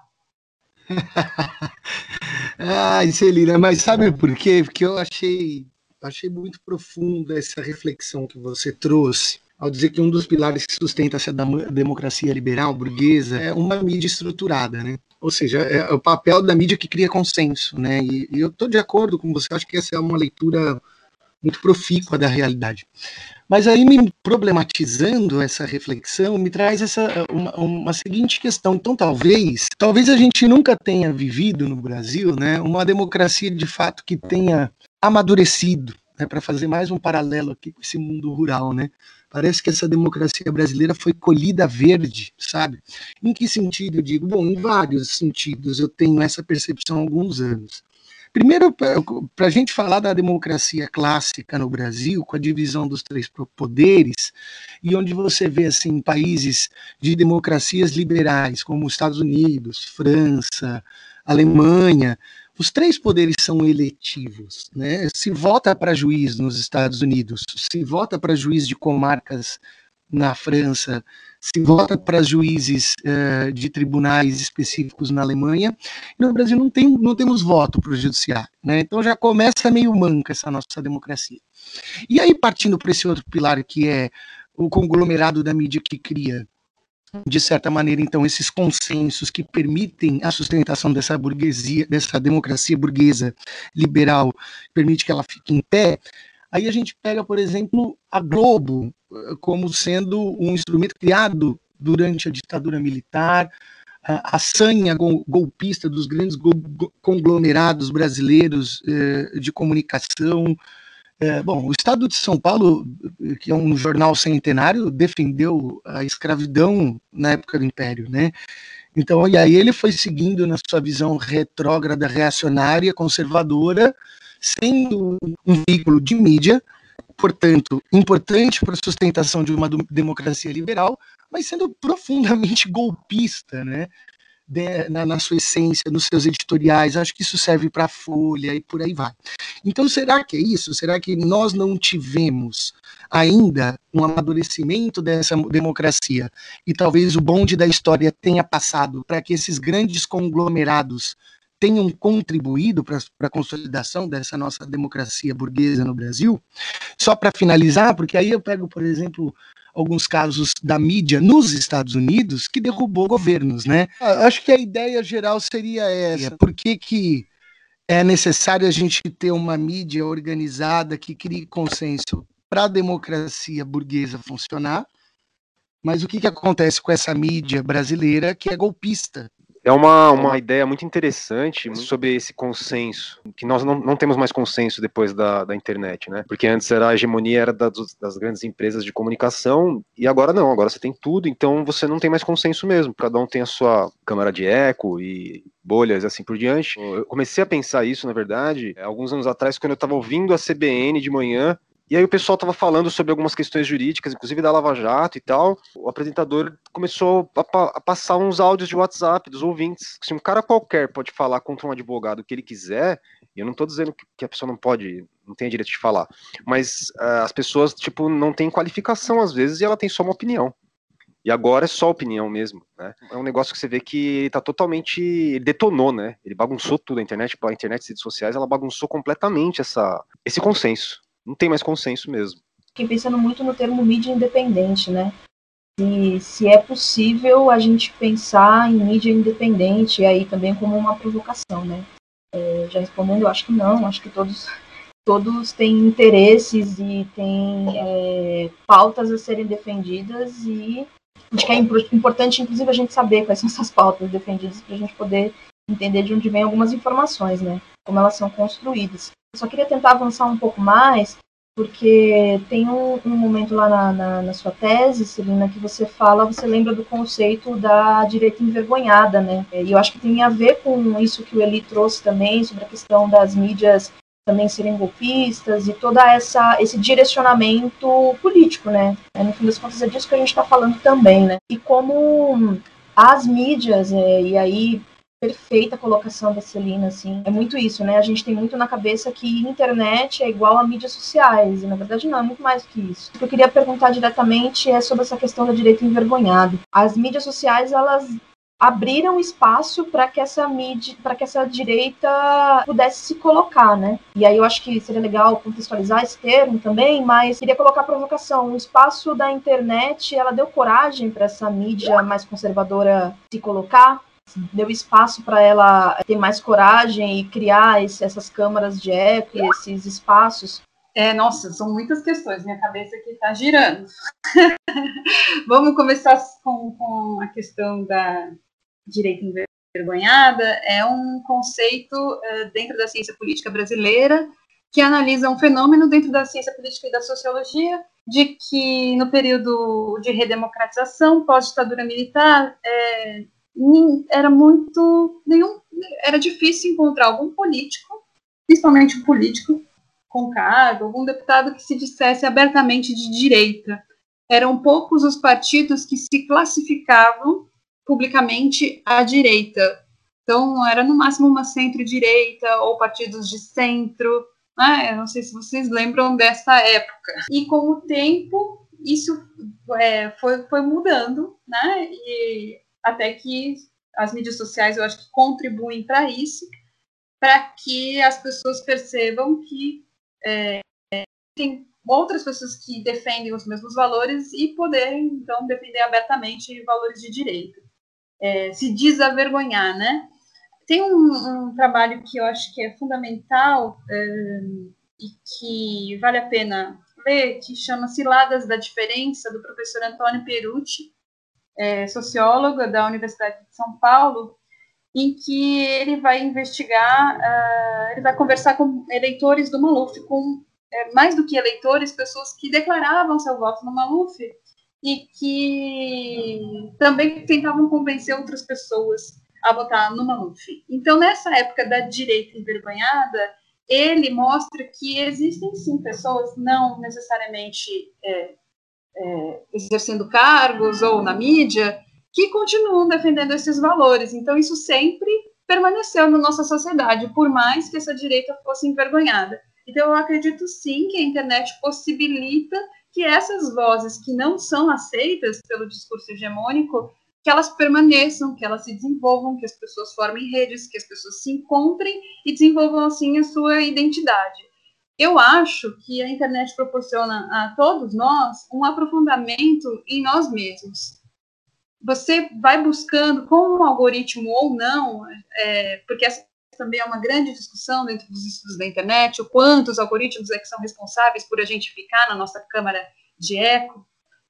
Ai, Celina, mas sabe por quê? Porque eu achei, achei muito profunda essa reflexão que você trouxe ao dizer que um dos pilares que sustenta essa democracia liberal burguesa é uma mídia estruturada, né? Ou seja, é o papel da mídia que cria consenso, né? E, e eu estou de acordo com você, acho que essa é uma leitura muito profícua da realidade. Mas aí, me problematizando essa reflexão, me traz essa uma, uma, seguinte questão. Então, talvez, talvez a gente nunca tenha vivido no Brasil, né, uma democracia de fato que tenha amadurecido, né, para fazer mais um paralelo aqui com esse mundo rural, né? Parece que essa democracia brasileira foi colhida verde, sabe? Em que sentido eu digo? Bom, em vários sentidos eu tenho essa percepção há alguns anos. Primeiro, para a gente falar da democracia clássica no Brasil, com a divisão dos três poderes, e onde você vê assim países de democracias liberais, como os Estados Unidos, França, Alemanha, os três poderes são eletivos. Né? Se vota para juiz nos Estados Unidos, se vota para juiz de comarcas na França, se vota para juízes uh, de tribunais específicos na Alemanha, no Brasil não, tem, não temos voto para o judiciário. Né? Então já começa meio manca essa nossa democracia. E aí, partindo para esse outro pilar, que é o conglomerado da mídia que cria de certa maneira, então, esses consensos que permitem a sustentação dessa burguesia, dessa democracia burguesa liberal, permite que ela fique em pé, aí a gente pega, por exemplo, a Globo eh, como sendo um instrumento criado durante a ditadura militar, a sanha golpista dos grandes conglomerados brasileiros eh, de comunicação, é, bom, o Estado de São Paulo, que é um jornal centenário, defendeu a escravidão na época do Império, né? Então, e aí ele foi seguindo na sua visão retrógrada, reacionária, conservadora, sendo um veículo de mídia, portanto, importante para a sustentação de uma democracia liberal, mas sendo profundamente golpista, né? De, na, na, sua essência, nos seus editoriais. Acho que isso serve para a Folha e por aí vai. Então, será que é isso? Será que nós não tivemos ainda um amadurecimento dessa democracia e talvez o bonde da história tenha passado para que esses grandes conglomerados tenham contribuído para a consolidação dessa nossa democracia burguesa no Brasil? Só para finalizar, porque aí eu pego, por exemplo, alguns casos da mídia nos Estados Unidos que derrubou governos, né? Ah, acho que a ideia geral seria essa. Por que, que é necessário a gente ter uma mídia organizada que crie consenso para a democracia burguesa funcionar? Mas o que, que acontece com essa mídia brasileira que é golpista? É uma, uma ideia muito interessante sobre esse consenso, que nós não, não temos mais consenso depois da, da internet, né? Porque antes era a hegemonia era da, das grandes empresas de comunicação e agora não, agora você tem tudo, então você não tem mais consenso mesmo. Cada um tem a sua câmara de eco e bolhas assim por diante. Eu comecei a pensar isso, na verdade, alguns anos atrás, quando eu estava ouvindo a CBN de manhã e aí o pessoal estava falando sobre algumas questões jurídicas, inclusive da Lava Jato e tal. O apresentador começou a, pa a, passar uns áudios de WhatsApp dos ouvintes. Se um cara qualquer pode falar contra um advogado que ele quiser, eu não estou dizendo que a pessoa não pode, não tem direito de falar, mas uh, as pessoas, tipo, não têm qualificação às vezes e ela tem só uma opinião. E agora é só opinião mesmo, né? É um negócio que você vê que ele tá totalmente. Ele detonou, né? Ele bagunçou tudo a internet, a internet, as redes sociais, ela bagunçou completamente essa, esse consenso não tem mais consenso mesmo. Fiquei pensando muito no termo mídia independente, né? E se é possível a gente pensar em mídia independente, e aí também como uma provocação, né? É, já respondendo, eu acho que não, acho que todos, todos têm interesses e têm é, pautas a serem defendidas e acho que é importante, inclusive, a gente saber quais são essas pautas defendidas para a gente poder entender de onde vêm algumas informações, né? Como elas são construídas. Só queria tentar avançar um pouco mais, porque tem um, um momento lá na, na, na, sua tese, Celina, que você fala, você lembra do conceito da direita envergonhada, né? E eu acho que tem a ver com isso que o Eli trouxe também, sobre a questão das mídias também serem golpistas e toda essa esse direcionamento político, né? É, no fim das contas é disso que a gente está falando também, né? E como as mídias, é, e aí perfeita colocação da Celina, assim. É muito isso, né? A gente tem muito na cabeça que internet é igual a mídias sociais, e na verdade não, é muito mais do que isso. O que eu queria perguntar diretamente é sobre essa questão da direita envergonhado. As mídias sociais, elas abriram espaço para que essa mídia, para que essa direita pudesse se colocar, né? E aí eu acho que seria legal contextualizar esse termo também, mas queria colocar a provocação. O espaço da internet, ela deu coragem para essa mídia mais conservadora se colocar, deu espaço para ela ter mais coragem e criar esse, essas câmaras de eco, esses espaços. É, nossa, são muitas questões, minha cabeça aqui está girando. Vamos começar com, com a questão da direita envergonhada. É um conceito uh, dentro da ciência política brasileira que analisa um fenômeno dentro da ciência política e da sociologia de que no período de redemocratização, pós-ditadura militar, é, era muito nenhum era difícil encontrar algum político, principalmente um político com cargo, algum deputado que se dissesse abertamente de direita. Eram poucos os partidos que se classificavam publicamente à direita. Então, era no máximo uma centro-direita ou partidos de centro. Né? Eu não sei se vocês lembram dessa época. E com o tempo, isso é, foi, foi mudando, né? E até que as mídias sociais eu acho que contribuem para isso, para que as pessoas percebam que é, tem outras pessoas que defendem os mesmos valores e poderem, então, defender abertamente valores de direito. É, se desavergonhar, né? Tem um, um, trabalho que eu acho que é fundamental é, e que vale a pena ler, que chama Ciladas da Diferença, do professor Antônio Perucci, é, socióloga da Universidade de São Paulo, em que ele vai investigar, uh, ele vai conversar com eleitores do Maluf, com é, mais do que eleitores, pessoas que declaravam seu voto no Maluf e que também tentavam convencer outras pessoas a votar no Maluf. Então, nessa época da direita envergonhada, ele mostra que existem sim pessoas, não necessariamente é, é, exercendo cargos ou na mídia, que continuam defendendo esses valores. Então, isso sempre permaneceu na nossa sociedade, por mais que essa direita fosse envergonhada. Então, eu acredito sim que a internet possibilita que essas vozes que não são aceitas pelo discurso hegemônico, que elas permaneçam, que elas se desenvolvam, que as pessoas formem redes, que as pessoas se encontrem e desenvolvam assim a sua identidade eu acho que a internet proporciona a todos nós um aprofundamento em nós mesmos. Você vai buscando, com um algoritmo ou não, é, porque essa também é uma grande discussão dentro dos estudos da internet, o quanto os algoritmos é que são responsáveis por a gente ficar na nossa câmara de eco,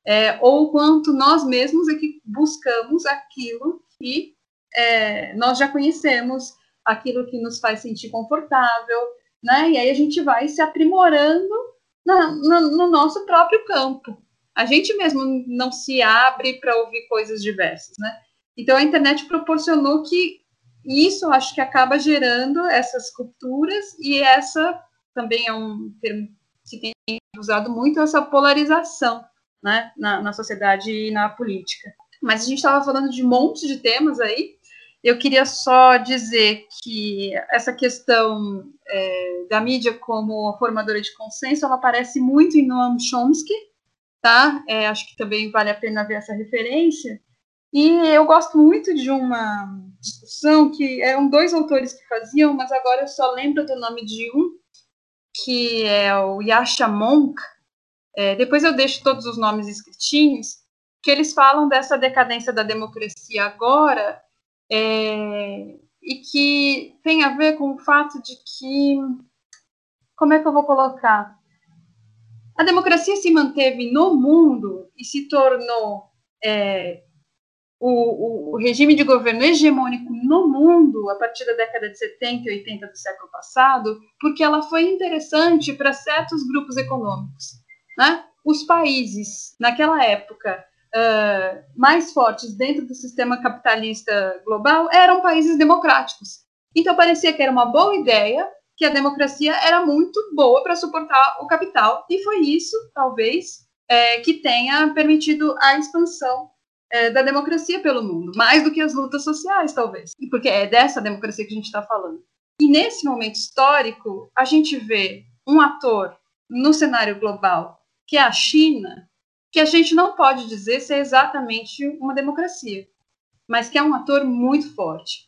é, ou quanto nós mesmos é que buscamos aquilo que é, nós já conhecemos aquilo que nos faz sentir confortável, né? E aí a gente vai se aprimorando na, na, no nosso próprio campo. A gente mesmo não se abre para ouvir coisas diversas, né? Então a internet proporcionou que isso acho que acaba gerando essas culturas e essa também é um termo que tem usado muito essa polarização né, na, na sociedade e na política. Mas a gente estava falando de um monte de temas aí. Eu queria só dizer que essa questão é, da mídia como formadora de consenso, ela aparece muito em Noam Chomsky, tá? É, acho que também vale a pena ver essa referência. E eu gosto muito de uma discussão que eram dois autores que faziam, mas agora eu só lembro do nome de um, que é o Yasha Monk. É, depois eu deixo todos os nomes escritinhos, que eles falam dessa decadência da democracia agora é, e que tem a ver com o fato de que. Como é que eu vou colocar? A democracia se manteve no mundo e se tornou é, o, o, regime de governo hegemônico no mundo a partir da década de 70 e 80 do século passado, porque ela foi interessante para certos grupos econômicos. Né? Os países, naquela época, uh, mais fortes dentro do sistema capitalista global eram países democráticos. Então parecia que era uma boa ideia, que a democracia era muito boa para suportar o capital, e foi isso, talvez, é, que tenha permitido a expansão é, da democracia pelo mundo, mais do que as lutas sociais, talvez. Porque é dessa democracia que a gente está falando. E nesse momento histórico, a gente vê um ator no cenário global, que é a China, que a gente não pode dizer ser exatamente uma democracia, mas que é um ator muito forte.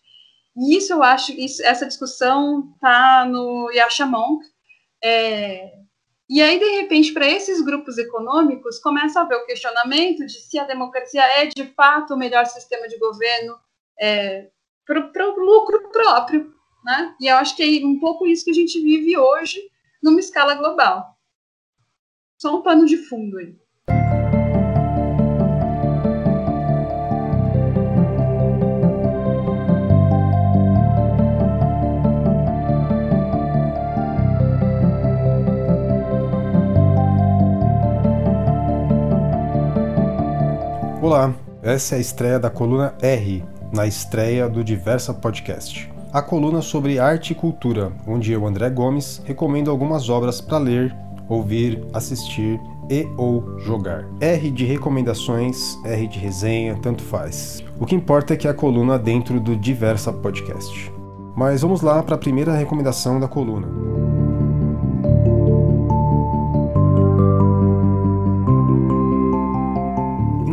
E isso eu acho, isso, essa discussão está no Yasha Monk, é, e aí, de repente, para esses grupos econômicos, começa a haver o questionamento de se a democracia é de fato o melhor sistema de governo é, para o lucro próprio. Né? E eu acho que é um pouco isso que a gente vive hoje numa escala global. Só um pano de fundo aí. Olá, essa é a estreia da coluna R, na estreia do Diversa Podcast. A coluna sobre arte e cultura, onde eu, André Gomes, recomendo algumas obras para ler, ouvir, assistir e ou jogar. R de recomendações, R de resenha, tanto faz. O que importa é que a coluna dentro do Diversa Podcast. Mas vamos lá para a primeira recomendação da coluna.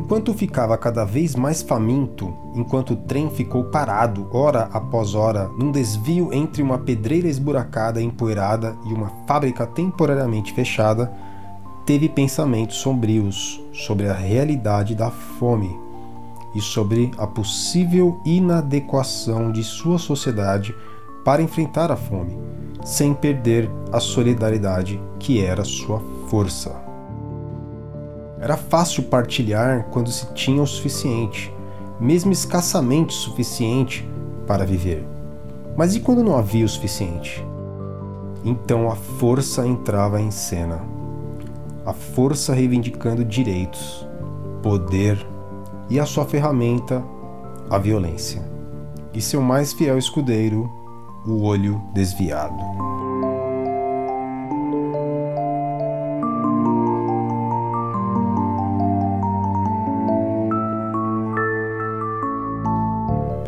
Enquanto ficava cada vez mais faminto, enquanto o trem ficou parado hora após hora num desvio entre uma pedreira esburacada e empoeirada e uma fábrica temporariamente fechada, teve pensamentos sombrios sobre a realidade da fome e sobre a possível inadequação de sua sociedade para enfrentar a fome, sem perder a solidariedade que era sua força. Era fácil partilhar quando se tinha o suficiente, mesmo escassamente suficiente para viver. Mas e quando não havia o suficiente? Então a força entrava em cena. A força reivindicando direitos, poder e a sua ferramenta, a violência. E seu mais fiel escudeiro, o olho desviado.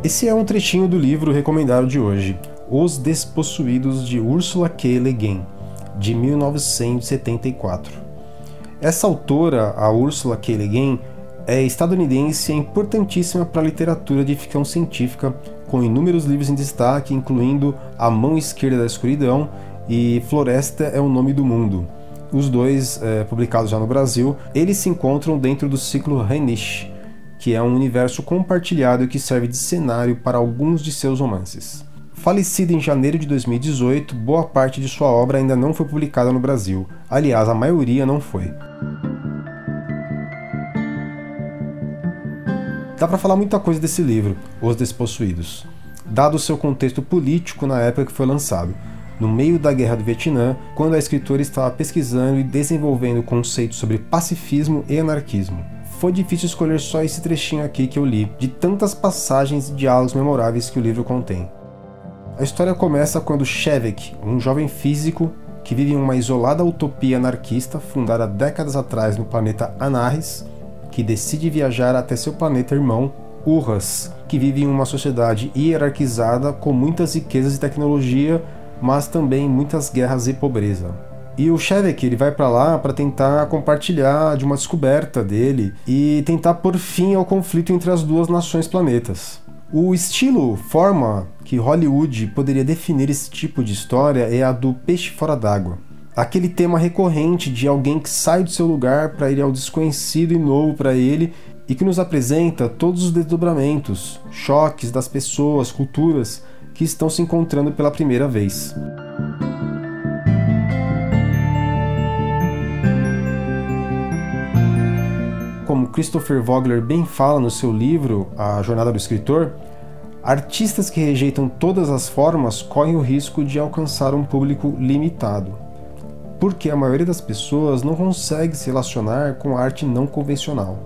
Esse é um trechinho do livro recomendado de hoje, Os Despossuídos de Ursula K. Le Guin, de 1974. Essa autora, a Ursula K. Le Guin, é estadunidense e é importantíssima para a literatura de ficção científica, com inúmeros livros em destaque, incluindo A Mão Esquerda da Escuridão e Floresta é o Nome do Mundo. Os dois, é, publicados já no Brasil, eles se encontram dentro do ciclo Renish, que é um universo compartilhado que serve de cenário para alguns de seus romances. Falecida em janeiro de 2018, boa parte de sua obra ainda não foi publicada no Brasil. Aliás, a maioria não foi. Dá para falar muita coisa desse livro, Os Despossuídos, dado o seu contexto político na época que foi lançado, no meio da Guerra do Vietnã, quando a escritora estava pesquisando e desenvolvendo conceitos sobre pacifismo e anarquismo. Foi difícil escolher só esse trechinho aqui que eu li, de tantas passagens e diálogos memoráveis que o livro contém. A história começa quando Shevek, um jovem físico que vive em uma isolada utopia anarquista fundada décadas atrás no planeta Anarres, que decide viajar até seu planeta irmão, Urras, que vive em uma sociedade hierarquizada com muitas riquezas e tecnologia, mas também muitas guerras e pobreza. E o Shevek ele vai para lá para tentar compartilhar de uma descoberta dele e tentar pôr fim ao conflito entre as duas nações planetas. O estilo, forma que Hollywood poderia definir esse tipo de história é a do peixe fora d'água aquele tema recorrente de alguém que sai do seu lugar para ir ao desconhecido e novo para ele e que nos apresenta todos os desdobramentos, choques das pessoas, culturas que estão se encontrando pela primeira vez. Como Christopher Vogler bem fala no seu livro A Jornada do Escritor, artistas que rejeitam todas as formas correm o risco de alcançar um público limitado porque a maioria das pessoas não consegue se relacionar com arte não convencional.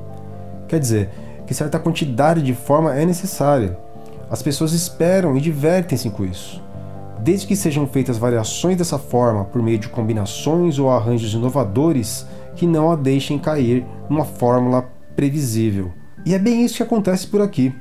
Quer dizer, que certa quantidade de forma é necessária. As pessoas esperam e divertem-se com isso. Desde que sejam feitas variações dessa forma por meio de combinações ou arranjos inovadores que não a deixem cair numa fórmula previsível. E é bem isso que acontece por aqui.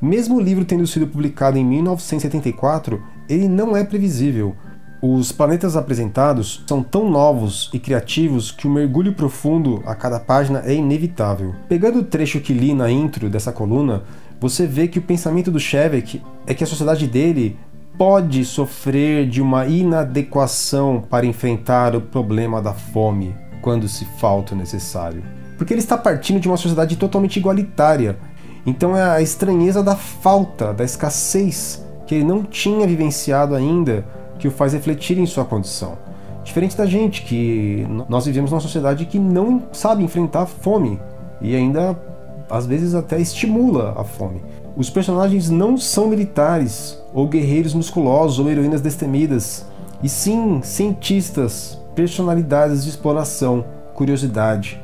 Mesmo o livro tendo sido publicado em 1974, ele não é previsível, os planetas apresentados são tão novos e criativos que o mergulho profundo a cada página é inevitável. Pegando o trecho que li na intro dessa coluna, você vê que o pensamento do Shevek é que a sociedade dele pode sofrer de uma inadequação para enfrentar o problema da fome quando se falta o necessário. Porque ele está partindo de uma sociedade totalmente igualitária. Então é a estranheza da falta, da escassez que ele não tinha vivenciado ainda que o faz refletir em sua condição. Diferente da gente, que nós vivemos numa sociedade que não sabe enfrentar a fome e ainda às vezes até estimula a fome. Os personagens não são militares, ou guerreiros musculosos, ou heroínas destemidas, e sim cientistas, personalidades de exploração, curiosidade.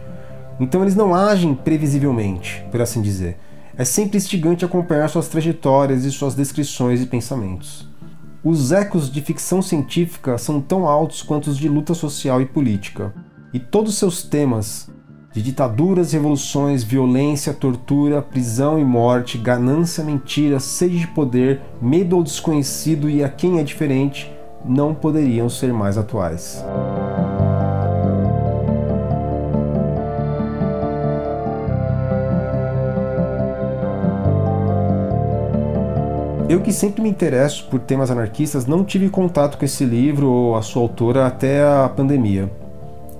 Então eles não agem previsivelmente, por assim dizer. É sempre instigante acompanhar suas trajetórias e suas descrições e pensamentos. Os ecos de ficção científica são tão altos quanto os de luta social e política. E todos seus temas, de ditaduras, revoluções, violência, tortura, prisão e morte, ganância, mentira, sede de poder, medo ao desconhecido e a quem é diferente, não poderiam ser mais atuais. Eu que sempre me interesso por temas anarquistas, não tive contato com esse livro ou a sua autora até a pandemia.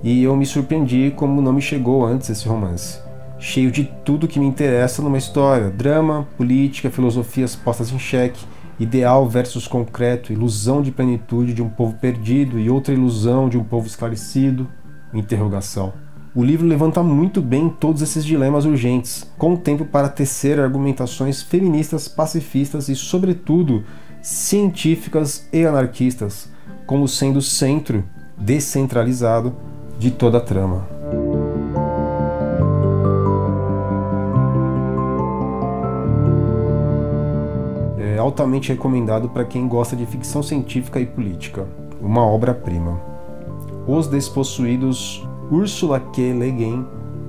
E eu me surpreendi como não me chegou antes esse romance. Cheio de tudo que me interessa numa história: drama, política, filosofias postas em xeque, ideal versus concreto, ilusão de plenitude de um povo perdido e outra ilusão de um povo esclarecido, interrogação. O livro levanta muito bem todos esses dilemas urgentes, com tempo para tecer argumentações feministas, pacifistas e, sobretudo, científicas e anarquistas, como sendo o centro descentralizado de toda a trama. Altamente recomendado para quem gosta de ficção científica e política. Uma obra-prima. Os Despossuídos Ursula K. Le Guin,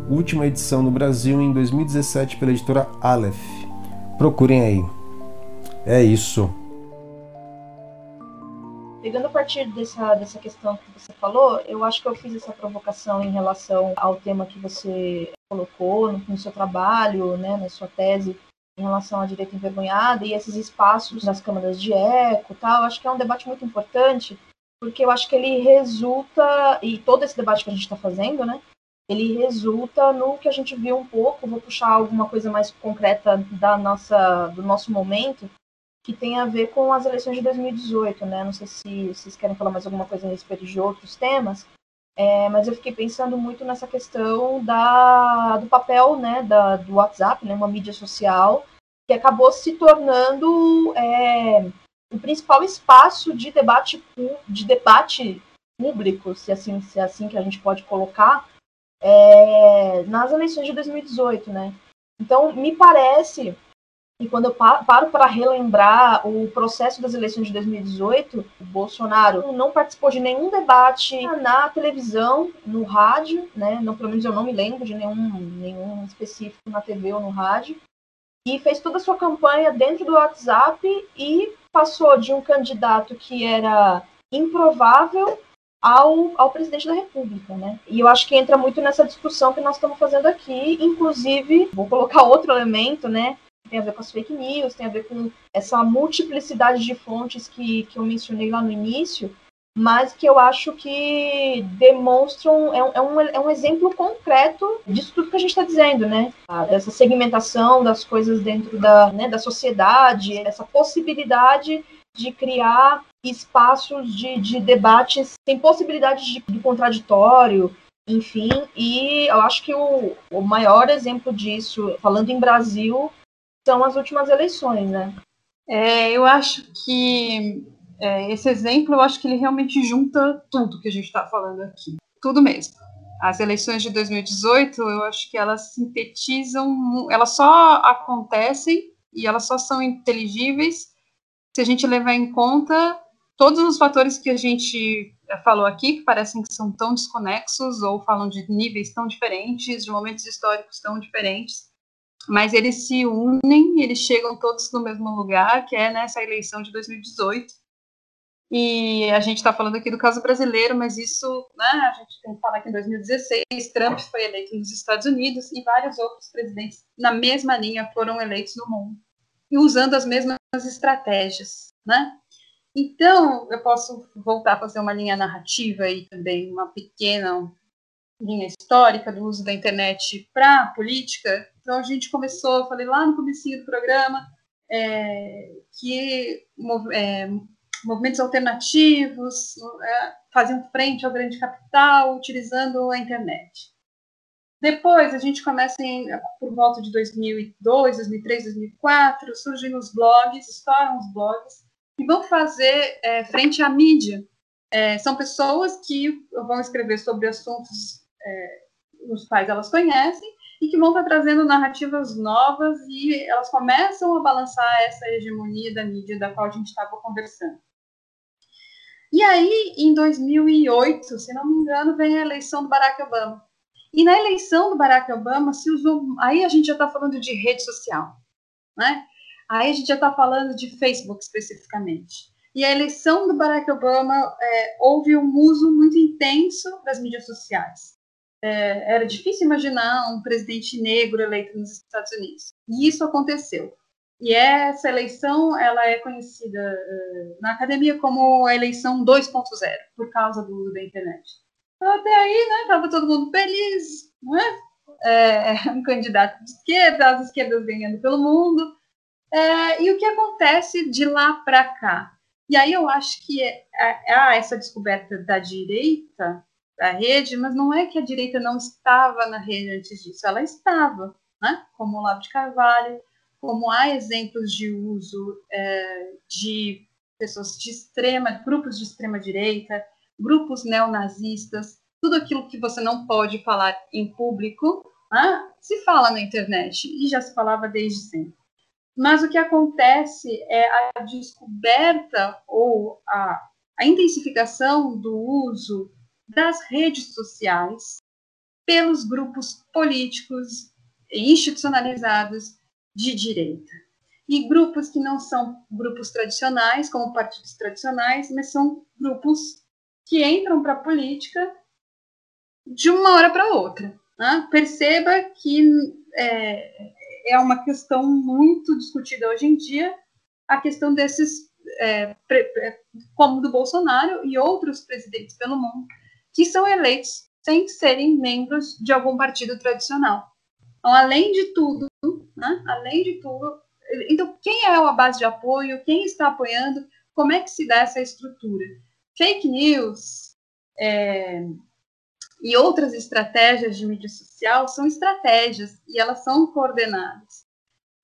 última edição no Brasil em 2017 pela editora Aleph. Procurem aí. É isso. Pegando a partir dessa, dessa questão que você falou, eu acho que eu fiz essa provocação em relação ao tema que você colocou no, no seu trabalho, né, na sua tese, em relação à direita envergonhada e esses espaços nas câmaras de eco tal. Acho que é um debate muito importante porque eu acho que ele resulta, e todo esse debate que a gente está fazendo, né, ele resulta no que a gente viu um pouco, vou puxar alguma coisa mais concreta da nossa, do nosso momento, que tem a ver com as eleições de 2018, né? Não sei se vocês querem falar mais alguma coisa a respeito de outros temas, É, mas eu fiquei pensando muito nessa questão da, do papel né, da, do WhatsApp, né, uma mídia social, que acabou se tornando é, o principal espaço de debate, de debate público, se assim, se é assim que a gente pode colocar, é, nas eleições de 2018. Né? Então, me parece e quando eu paro para relembrar o processo das eleições de 2018, o Bolsonaro não participou de nenhum debate na televisão, no rádio, né? Não, pelo menos eu não me lembro de nenhum, nenhum específico na TV ou no rádio. E fez toda a sua campanha dentro do WhatsApp e passou de um candidato que era improvável ao, ao presidente da República, né? E eu acho que entra muito nessa discussão que nós estamos fazendo aqui, inclusive, vou colocar outro elemento, né? Tem a ver com as fake news, tem a ver com essa multiplicidade de fontes que, que eu mencionei lá no início, mas que eu acho que demonstram, é, é, um, é um exemplo concreto disso tudo que a gente está dizendo, né? Ah, dessa segmentação das coisas dentro da, né, da sociedade, essa possibilidade de criar espaços de, de debates sem possibilidade de, de contraditório, enfim, e eu acho que o, o maior exemplo disso, falando em Brasil, são as últimas eleições, né? É, eu acho que é, esse exemplo, eu acho que ele realmente junta tudo que a gente está falando aqui. Tudo mesmo. As eleições de 2018, eu acho que elas sintetizam, elas só acontecem e elas só são inteligíveis se a gente levar em conta todos os fatores que a gente falou aqui, que parecem que são tão desconexos ou falam de níveis tão diferentes, de momentos históricos tão diferentes mas eles se unem, eles chegam todos no mesmo lugar, que é nessa eleição de 2018. E a gente está falando aqui do caso brasileiro, mas isso, né, a gente tem que falar que em 2016 Trump foi eleito nos Estados Unidos e vários outros presidentes na mesma linha foram eleitos no mundo e usando as mesmas estratégias, né? Então, eu posso voltar a fazer uma linha narrativa e também uma pequena linha histórica do uso da internet para política. Então a gente começou, eu falei lá no começo do programa, é, que é, movimentos alternativos é, faziam frente ao grande capital utilizando a internet. Depois a gente começa em, por volta de 2002, 2003, 2004, surgem os blogs, estouram os blogs, e vão fazer é, frente à mídia. É, são pessoas que vão escrever sobre assuntos é, os quais elas conhecem e que vão estar trazendo narrativas novas e elas começam a balançar essa hegemonia da mídia da qual a gente estava conversando. E aí, em 2008, se não me engano, vem a eleição do Barack Obama. E na eleição do Barack Obama se usou. Aí a gente já está falando de rede social, né? Aí a gente já está falando de Facebook especificamente. E a eleição do Barack Obama é, houve um uso muito intenso das mídias sociais é, era difícil imaginar um presidente negro eleito nos Estados Unidos. E isso aconteceu. E essa eleição ela é conhecida uh, na academia como a eleição 2.0, por causa do da internet. Então, até aí, né, estava todo mundo feliz, não é? é? um candidato de esquerda, as esquerdas ganhando pelo mundo. É, e o que acontece de lá para cá? E aí eu acho que é, é, essa descoberta da direita da rede, mas não é que a direita não estava na rede antes disso, ela estava, né? como o Olavo de Carvalho, como há exemplos de uso é, de pessoas de extrema, grupos de extrema direita, grupos neonazistas, tudo aquilo que você não pode falar em público, né? se fala na internet e já se falava desde sempre. Mas o que acontece é a descoberta ou a, a intensificação do uso das redes sociais pelos grupos políticos institucionalizados de direita. E grupos que não são grupos tradicionais, como partidos tradicionais, mas são grupos que entram para a política de uma hora para outra. Né? Perceba que é, é uma questão muito discutida hoje em dia, a questão desses, é, como do Bolsonaro e outros presidentes pelo mundo, que são eleitos sem serem membros de algum partido tradicional. Então, além de tudo, né, além de tudo, então quem é a base de apoio, quem está apoiando, como é que se dá essa estrutura? Fake news, é, E outras estratégias de mídia social são estratégias e elas são coordenadas.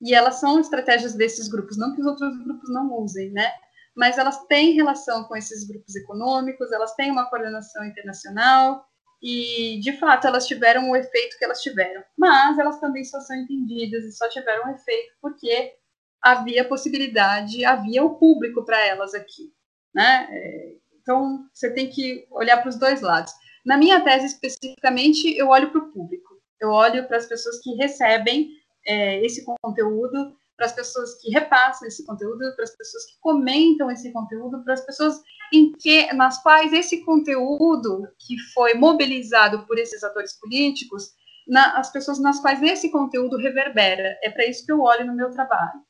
E elas são estratégias desses grupos, não que os outros grupos não usem, né? Mas elas têm relação com esses grupos econômicos, elas têm uma coordenação internacional e, de fato, elas tiveram o efeito que elas tiveram. Mas elas também só são entendidas e só tiveram efeito porque havia possibilidade, havia o público para elas aqui, né? É, então, você tem que olhar para os dois lados. Na minha tese, especificamente, eu olho para o público. Eu olho para as pessoas que recebem é, esse conteúdo, para as pessoas que repassam esse conteúdo, para as pessoas que comentam esse conteúdo, para as pessoas em que, nas quais esse conteúdo que foi mobilizado por esses atores políticos, na, as pessoas nas quais esse conteúdo reverbera. É para isso que eu olho no meu trabalho.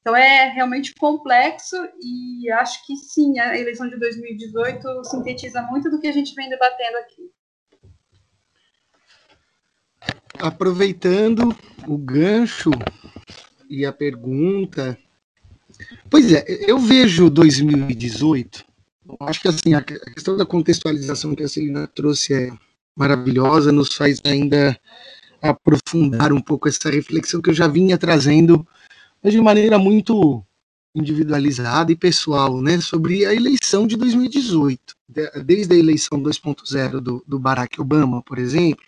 Então é realmente complexo e acho que sim, a eleição de 2018 sintetiza muito do que a gente vem debatendo aqui. Aproveitando o gancho e a pergunta, pois é, eu vejo 2018, acho que assim, a questão da contextualização que a Celina trouxe é maravilhosa, nos faz ainda aprofundar um pouco essa reflexão que eu já vinha trazendo mas de maneira muito individualizada e pessoal, né, sobre a eleição de 2018. Desde a eleição 2.0 do, do Barack Obama, por exemplo,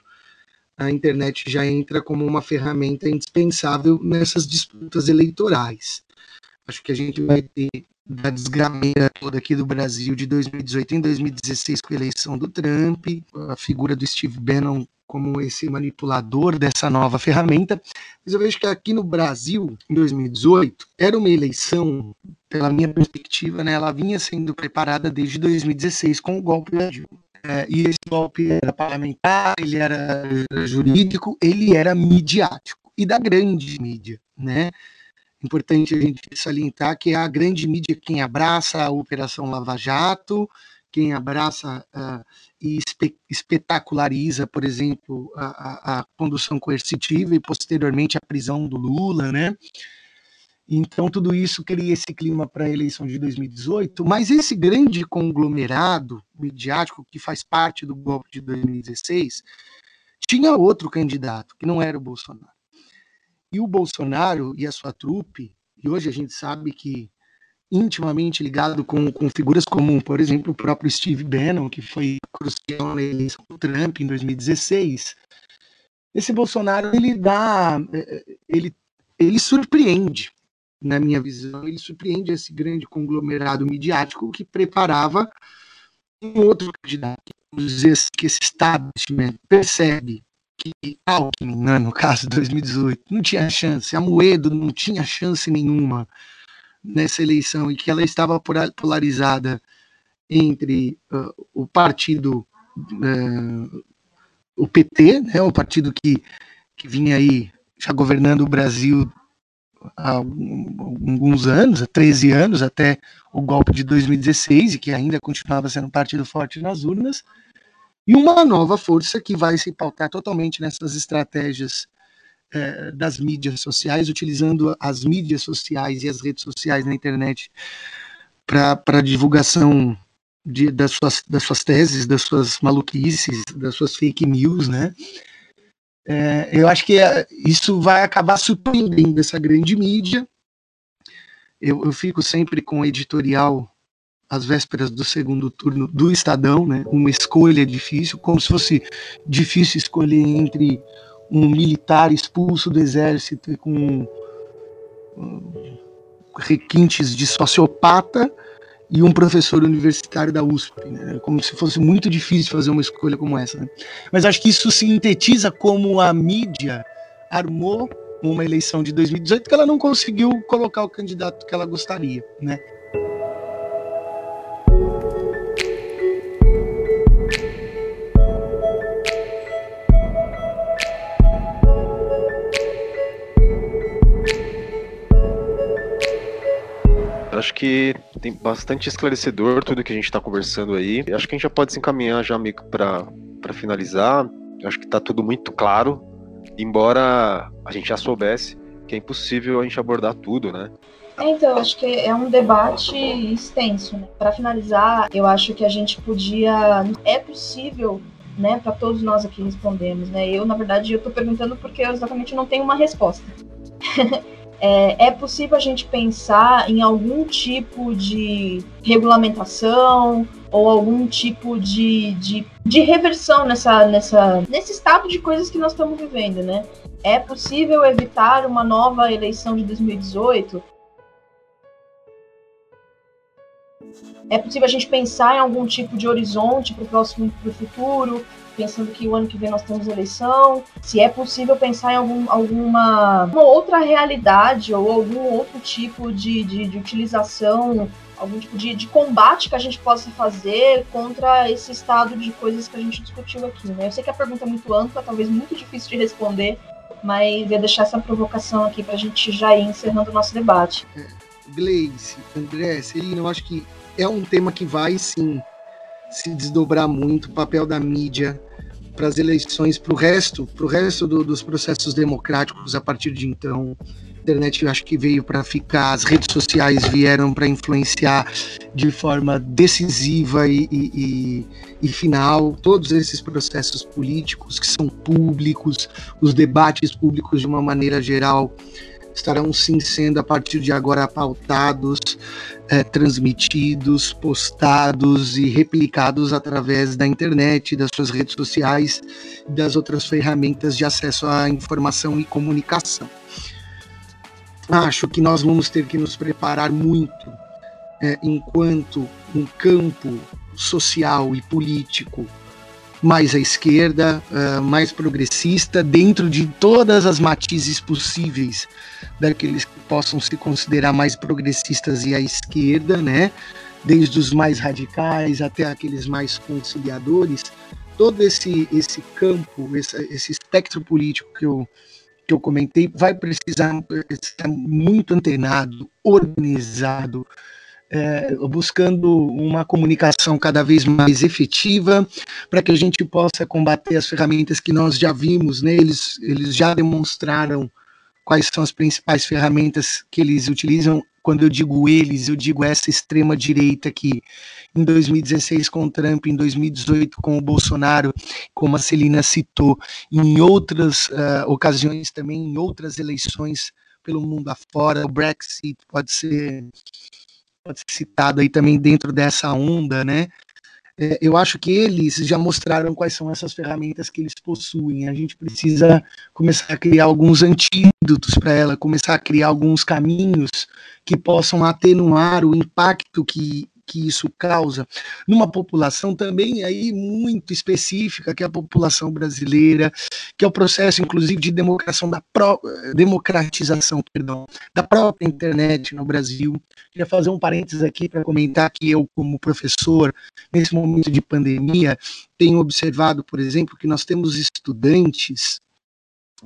a internet já entra como uma ferramenta indispensável nessas disputas eleitorais. Acho que a gente vai ter da desgrameira toda aqui do Brasil de 2018 em 2016 com a eleição do Trump, a figura do Steve Bannon como esse manipulador dessa nova ferramenta. Mas eu vejo que aqui no Brasil, em 2018, era uma eleição, pela minha perspectiva, né, ela vinha sendo preparada desde 2016 com o golpe da Dilma. É, e esse golpe era parlamentar, ele era jurídico, ele era midiático e da grande mídia, né? Importante a gente salientar que é a grande mídia quem abraça a Operação Lava Jato, quem abraça uh, e espe espetaculariza, por exemplo, a, a, a, condução coercitiva e posteriormente a prisão do Lula, né? Então, tudo isso cria esse clima para a eleição de 2018, mas esse grande conglomerado midiático que faz parte do golpe de 2016 tinha outro candidato, que não era o Bolsonaro. E o Bolsonaro e a sua trupe, e hoje a gente sabe que intimamente ligado com, com figuras como, por exemplo, o próprio Steve Bannon, que foi crucial na eleição do Trump em 2016. Esse Bolsonaro, ele dá, ele, ele surpreende, na minha visão, ele surpreende esse grande conglomerado midiático que preparava um outro candidato, vamos dizer assim, que esse establishment percebe que Alckmin, né, no caso de 2018, não tinha chance, a Moedo não tinha chance nenhuma, nessa eleição e que ela estava polarizada entre uh, o partido, uh, o PT, né, o partido que, que vinha aí já governando o Brasil há alguns anos, há 13 anos, até o golpe de 2016, e que ainda continuava sendo um partido forte nas urnas, e uma nova força que vai se pautar totalmente nessas estratégias é, das mídias sociais, utilizando as mídias sociais e as redes sociais na internet para divulgação de, das, suas, das suas teses, das suas maluquices, das suas fake news, né? É, eu acho que é, isso vai acabar surpreendendo essa grande mídia. Eu, eu fico sempre com o editorial às vésperas do segundo turno do Estadão, né? Uma escolha difícil, como se fosse difícil escolher entre um militar expulso do exército com requintes de sociopata e um professor universitário da USP, né? como se fosse muito difícil fazer uma escolha como essa. Né? Mas acho que isso sintetiza como a mídia armou uma eleição de 2018 que ela não conseguiu colocar o candidato que ela gostaria, né? Acho que tem bastante esclarecedor tudo que a gente está conversando aí. Acho que a gente já pode se encaminhar já meio para finalizar. Acho que está tudo muito claro, embora a gente já soubesse que é impossível a gente abordar tudo, né? É, então, acho que é um debate extenso. Né? Para finalizar, eu acho que a gente podia. É possível né, para todos nós aqui respondemos, né? Eu, na verdade, eu estou perguntando porque eu exatamente não tenho uma resposta. é, é possível a gente pensar em algum tipo de regulamentação ou algum tipo de, de, de reversão nessa, nessa, nesse estado de coisas que nós estamos vivendo, né? É possível evitar uma nova eleição de 2018? É possível a gente pensar em algum tipo de horizonte para o próximo, para o futuro, pensando que o ano que vem nós temos eleição? Se é possível pensar em algum, alguma outra realidade ou algum outro tipo de, de, de utilização, algum tipo de, de, combate que a gente possa fazer contra esse estado de coisas que a gente discutiu aqui, né? Eu sei que a pergunta é muito ampla, talvez muito difícil de responder, mas ia deixar essa provocação aqui para a gente já ir encerrando o nosso debate. É, Gleice, André, Celina, eu acho que é um tema que vai sim se desdobrar muito, o papel da mídia para as eleições, para o resto, para o resto do, dos processos democráticos a partir de então. A internet eu acho que veio para ficar, as redes sociais vieram para influenciar de forma decisiva e, e, e, e final todos esses processos políticos que são públicos, os debates públicos de uma maneira geral estarão sim sendo a partir de agora pautados, é, transmitidos, postados e replicados através da internet, das suas redes sociais, das outras ferramentas de acesso à informação e comunicação. Acho que nós vamos ter que nos preparar muito é, enquanto um campo social e político mais à esquerda, uh, mais progressista, dentro de todas as matizes possíveis daqueles que possam se considerar mais progressistas e à esquerda, né? Desde os mais radicais até aqueles mais conciliadores, todo esse esse campo, esse, esse espectro político que eu que eu comentei vai precisar estar muito antenado, organizado, é, buscando uma comunicação cada vez mais efetiva para que a gente possa combater as ferramentas que nós já vimos, né? eles, eles já demonstraram quais são as principais ferramentas que eles utilizam. Quando eu digo eles, eu digo essa extrema direita que em 2016 com o Trump, em 2018 com o Bolsonaro, como a Celina citou, em outras uh, ocasiões também, em outras eleições pelo mundo afora, o Brexit pode ser pode ser citado aí também dentro dessa onda, né? É, eu acho que eles já mostraram quais são essas ferramentas que eles possuem. A gente precisa começar a criar alguns antídotos para ela, começar a criar alguns caminhos que possam atenuar o impacto que que isso causa numa população também aí muito específica, que é a população brasileira, que é o processo, inclusive, de democração da pró democratização perdão, da própria internet no Brasil. Queria fazer um parênteses aqui para comentar que eu, como professor, nesse momento de pandemia, tenho observado, por exemplo, que nós temos estudantes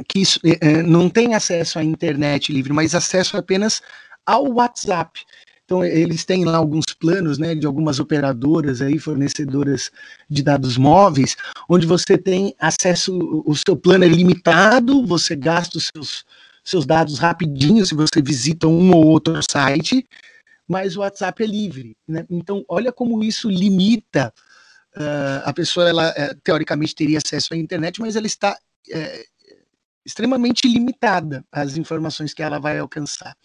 que é, não têm acesso à internet livre, mas acesso apenas ao WhatsApp. Então, eles têm lá alguns planos né, de algumas operadoras aí, fornecedoras de dados móveis, onde você tem acesso, o seu plano é limitado, você gasta os seus, seus dados rapidinho se você visita um ou outro site, mas o WhatsApp é livre. Né? Então, olha como isso limita. Uh, a pessoa, ela uh, teoricamente teria acesso à internet, mas ela está uh, extremamente limitada às informações que ela vai alcançar.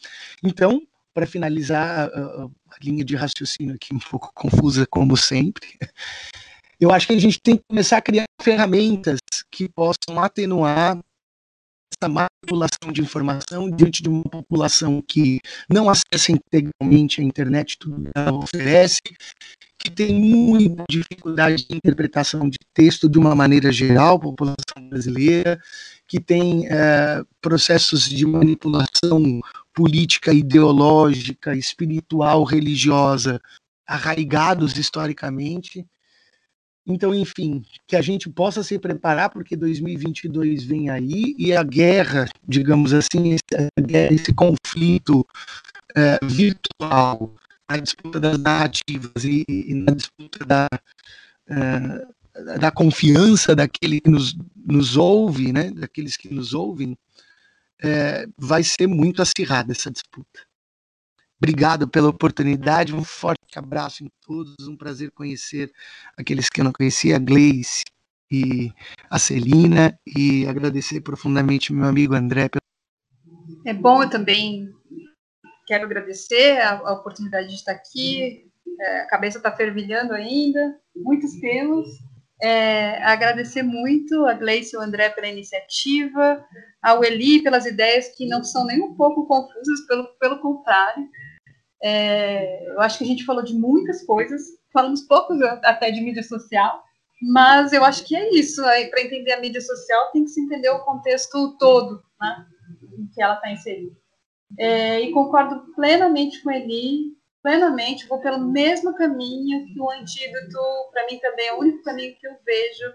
Então, para finalizar a, a, linha de raciocínio aqui um pouco confusa como sempre, eu acho que a gente tem que começar a criar ferramentas que possam atenuar essa manipulação de informação diante de uma população que não acessa integralmente a internet, tudo que ela oferece, que tem muita dificuldade de interpretação de texto de uma maneira geral, população brasileira, que tem é, processos de manipulação política, ideológica, espiritual, religiosa, arraigados historicamente. Então, enfim, que a gente possa se preparar, porque 2022 vem aí e a guerra, digamos assim, esse, esse conflito é, virtual, a disputa das narrativas e, e na disputa da, é, da confiança daquele que nos, nos ouve, né, daqueles que nos ouvem, é, vai ser muito acirrada essa disputa. Obrigado pela oportunidade, um forte abraço em todos, um prazer conhecer aqueles que eu não conhecia, Gleice, e a Celina e agradecer profundamente meu amigo André. É bom eu também quero agradecer a, a oportunidade de estar aqui. É, a cabeça está fervilhando ainda, muitos temas. É, agradecer muito a Gleice e o André pela iniciativa, ao Eli pelas ideias que não são nem um pouco confusas, pelo, pelo contrário. É, eu acho que a gente falou de muitas coisas, falamos pouco até de mídia social, mas eu acho que é isso. Para entender a mídia social, tem que se entender o contexto todo né, em que ela está inserida. É, e concordo plenamente com Eli, plenamente, vou pelo mesmo caminho que o antídoto, para mim também é o único caminho que eu vejo,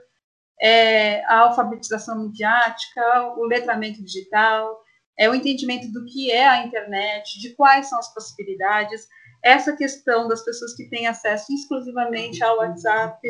é a alfabetização midiática, o letramento digital, é o entendimento do que é a internet, de quais são as possibilidades, essa questão das pessoas que têm acesso exclusivamente ao WhatsApp,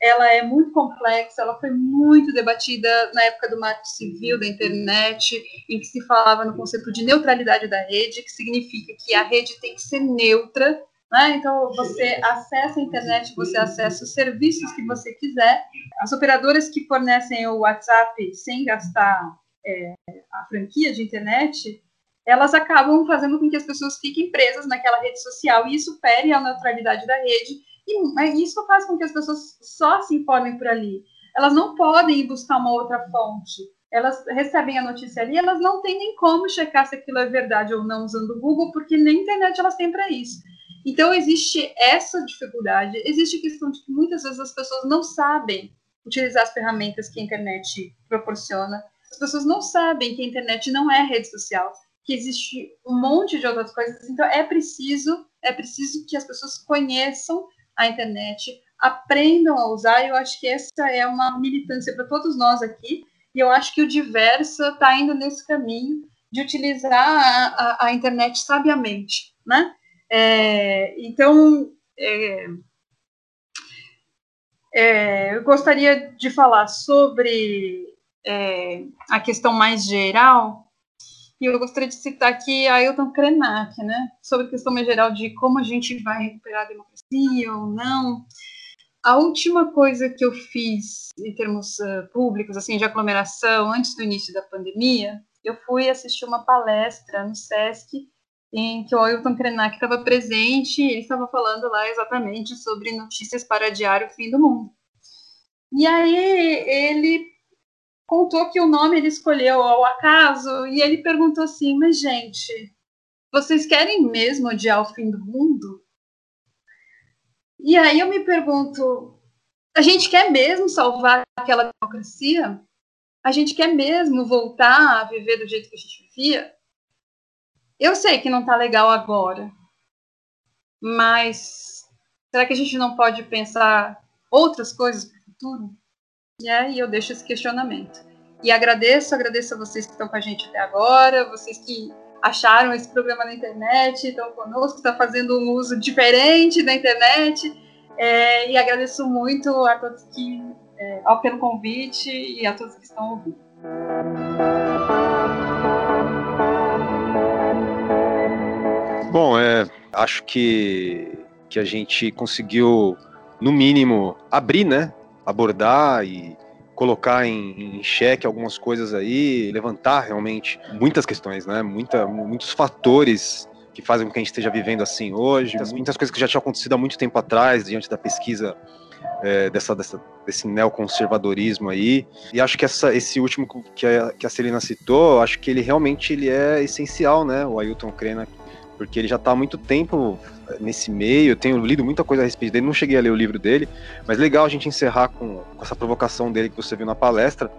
ela é muito complexa, ela foi muito debatida na época do marco civil da internet, em que se falava no conceito de neutralidade da rede, que significa que a rede tem que ser neutra, né? então você acessa a internet, você acessa os serviços que você quiser. As operadoras que fornecem o WhatsApp sem gastar é, a franquia de internet, elas acabam fazendo com que as pessoas fiquem presas naquela rede social, e isso fere a neutralidade da rede, e isso faz com que as pessoas só se informem por ali. Elas não podem ir buscar uma outra fonte. Elas recebem a notícia ali, elas não têm nem como checar se aquilo é verdade ou não usando o Google, porque nem internet elas têm para isso. Então existe essa dificuldade, existe a questão de que muitas vezes as pessoas não sabem utilizar as ferramentas que a internet proporciona. As pessoas não sabem que a internet não é rede social, que existe um monte de outras coisas. Então é preciso, é preciso que as pessoas conheçam a internet, aprendam a usar. Eu acho que essa é uma militância para todos nós aqui. E eu acho que o Diversa está indo nesse caminho de utilizar a, a, a internet sabiamente, né? É, então, é, é, eu gostaria de falar sobre é, a questão mais geral e eu gostaria de citar aqui Ailton Krenak, né, sobre a questão mais geral de como a gente vai recuperar a democracia ou não. A última coisa que eu fiz em termos uh, públicos, assim, de aglomeração, antes do início da pandemia, eu fui assistir uma palestra no SESC em que o Ailton Krenak estava presente e ele estava falando lá exatamente sobre notícias para diário Fim do Mundo. E aí ele contou que o nome ele escolheu ao acaso e ele perguntou assim: Mas, gente, vocês querem mesmo odiar o fim do mundo? E aí eu me pergunto: a gente quer mesmo salvar aquela democracia? A gente quer mesmo voltar a viver do jeito que a gente vivia? Eu sei que não está legal agora, mas será que a gente não pode pensar outras coisas para o futuro? E aí eu deixo esse questionamento. E agradeço, agradeço a vocês que estão com a gente até agora, vocês que acharam esse programa na internet, estão conosco, estão fazendo um uso diferente da internet. É, e agradeço muito a todos que, é, ao pelo convite e a todos que estão ouvindo. Bom, é, acho que, que a gente conseguiu, no mínimo, abrir, né? Abordar e colocar em, em xeque algumas coisas aí, levantar realmente muitas questões, né? Muita, muitos fatores que fazem com que a gente esteja vivendo assim hoje, muitas, muitas coisas que já tinham acontecido há muito tempo atrás, diante da pesquisa é, dessa, dessa, desse neoconservadorismo aí. E acho que essa, esse último que a, que a Celina citou, acho que ele realmente ele é essencial, né? O Ailton Krena, porque ele já está há muito tempo nesse meio, eu tenho lido muita coisa a respeito dele, não cheguei a ler o livro dele, mas legal a gente encerrar com, com essa provocação dele que você viu na palestra,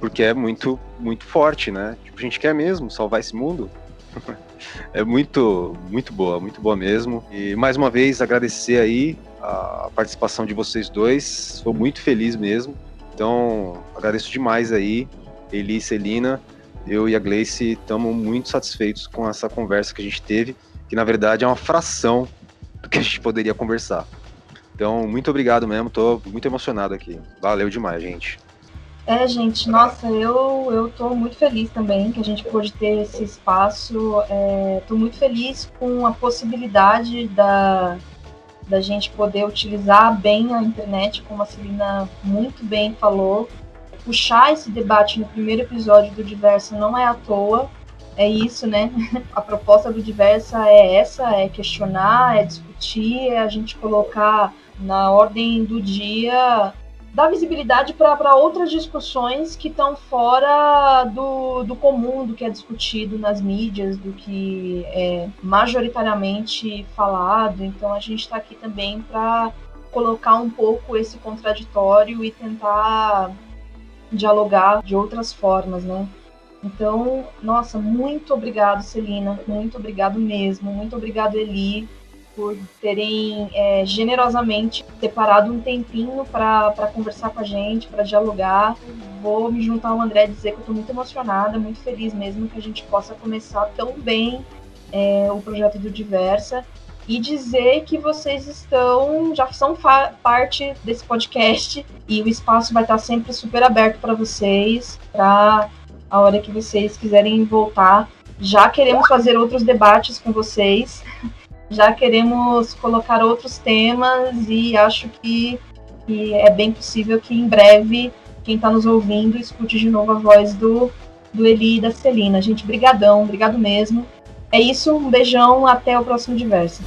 porque é muito, muito forte, né? Tipo, a gente quer mesmo salvar esse mundo. é muito, muito boa, muito boa mesmo. E mais uma vez agradecer aí a participação de vocês dois, sou muito feliz mesmo. Então, agradeço demais aí, Eli e Celina. Eu e a Gleice estamos muito satisfeitos com essa conversa que a gente teve que na verdade é uma fração do que a gente poderia conversar. Então, muito obrigado mesmo, tô muito emocionado aqui. Valeu demais, gente. É, gente, nossa, eu, eu tô muito feliz também que a gente pôde ter esse espaço. É, tô muito feliz com a possibilidade da, da gente poder utilizar bem a internet, como a Celina muito bem falou. Puxar esse debate no primeiro episódio do Diversa não é à toa, é isso, né? A proposta do Diversa é essa, é questionar, é discutir, é a gente colocar na ordem do dia dar visibilidade para outras discussões que estão fora do, do comum, do que é discutido nas mídias, do que é majoritariamente falado. Então a gente está aqui também para colocar um pouco esse contraditório e tentar dialogar de outras formas, né? Então, nossa, muito obrigado, Celina, muito obrigado mesmo, muito obrigado, Eli, por terem é, generosamente separado um tempinho para conversar com a gente, para dialogar. Vou me juntar ao André e dizer que eu estou muito emocionada, muito feliz mesmo que a gente possa começar tão bem é, o projeto do Diversa e dizer que vocês estão, já são parte desse podcast e o espaço vai estar sempre super aberto para vocês, para a hora que vocês quiserem voltar. Já queremos fazer outros debates com vocês já queremos colocar outros temas e acho que, que é bem possível que em breve quem está nos ouvindo escute de novo a voz do, do Eli e da Celina. Gente, brigadão, obrigado mesmo. É isso, um beijão, até o próximo Diverso.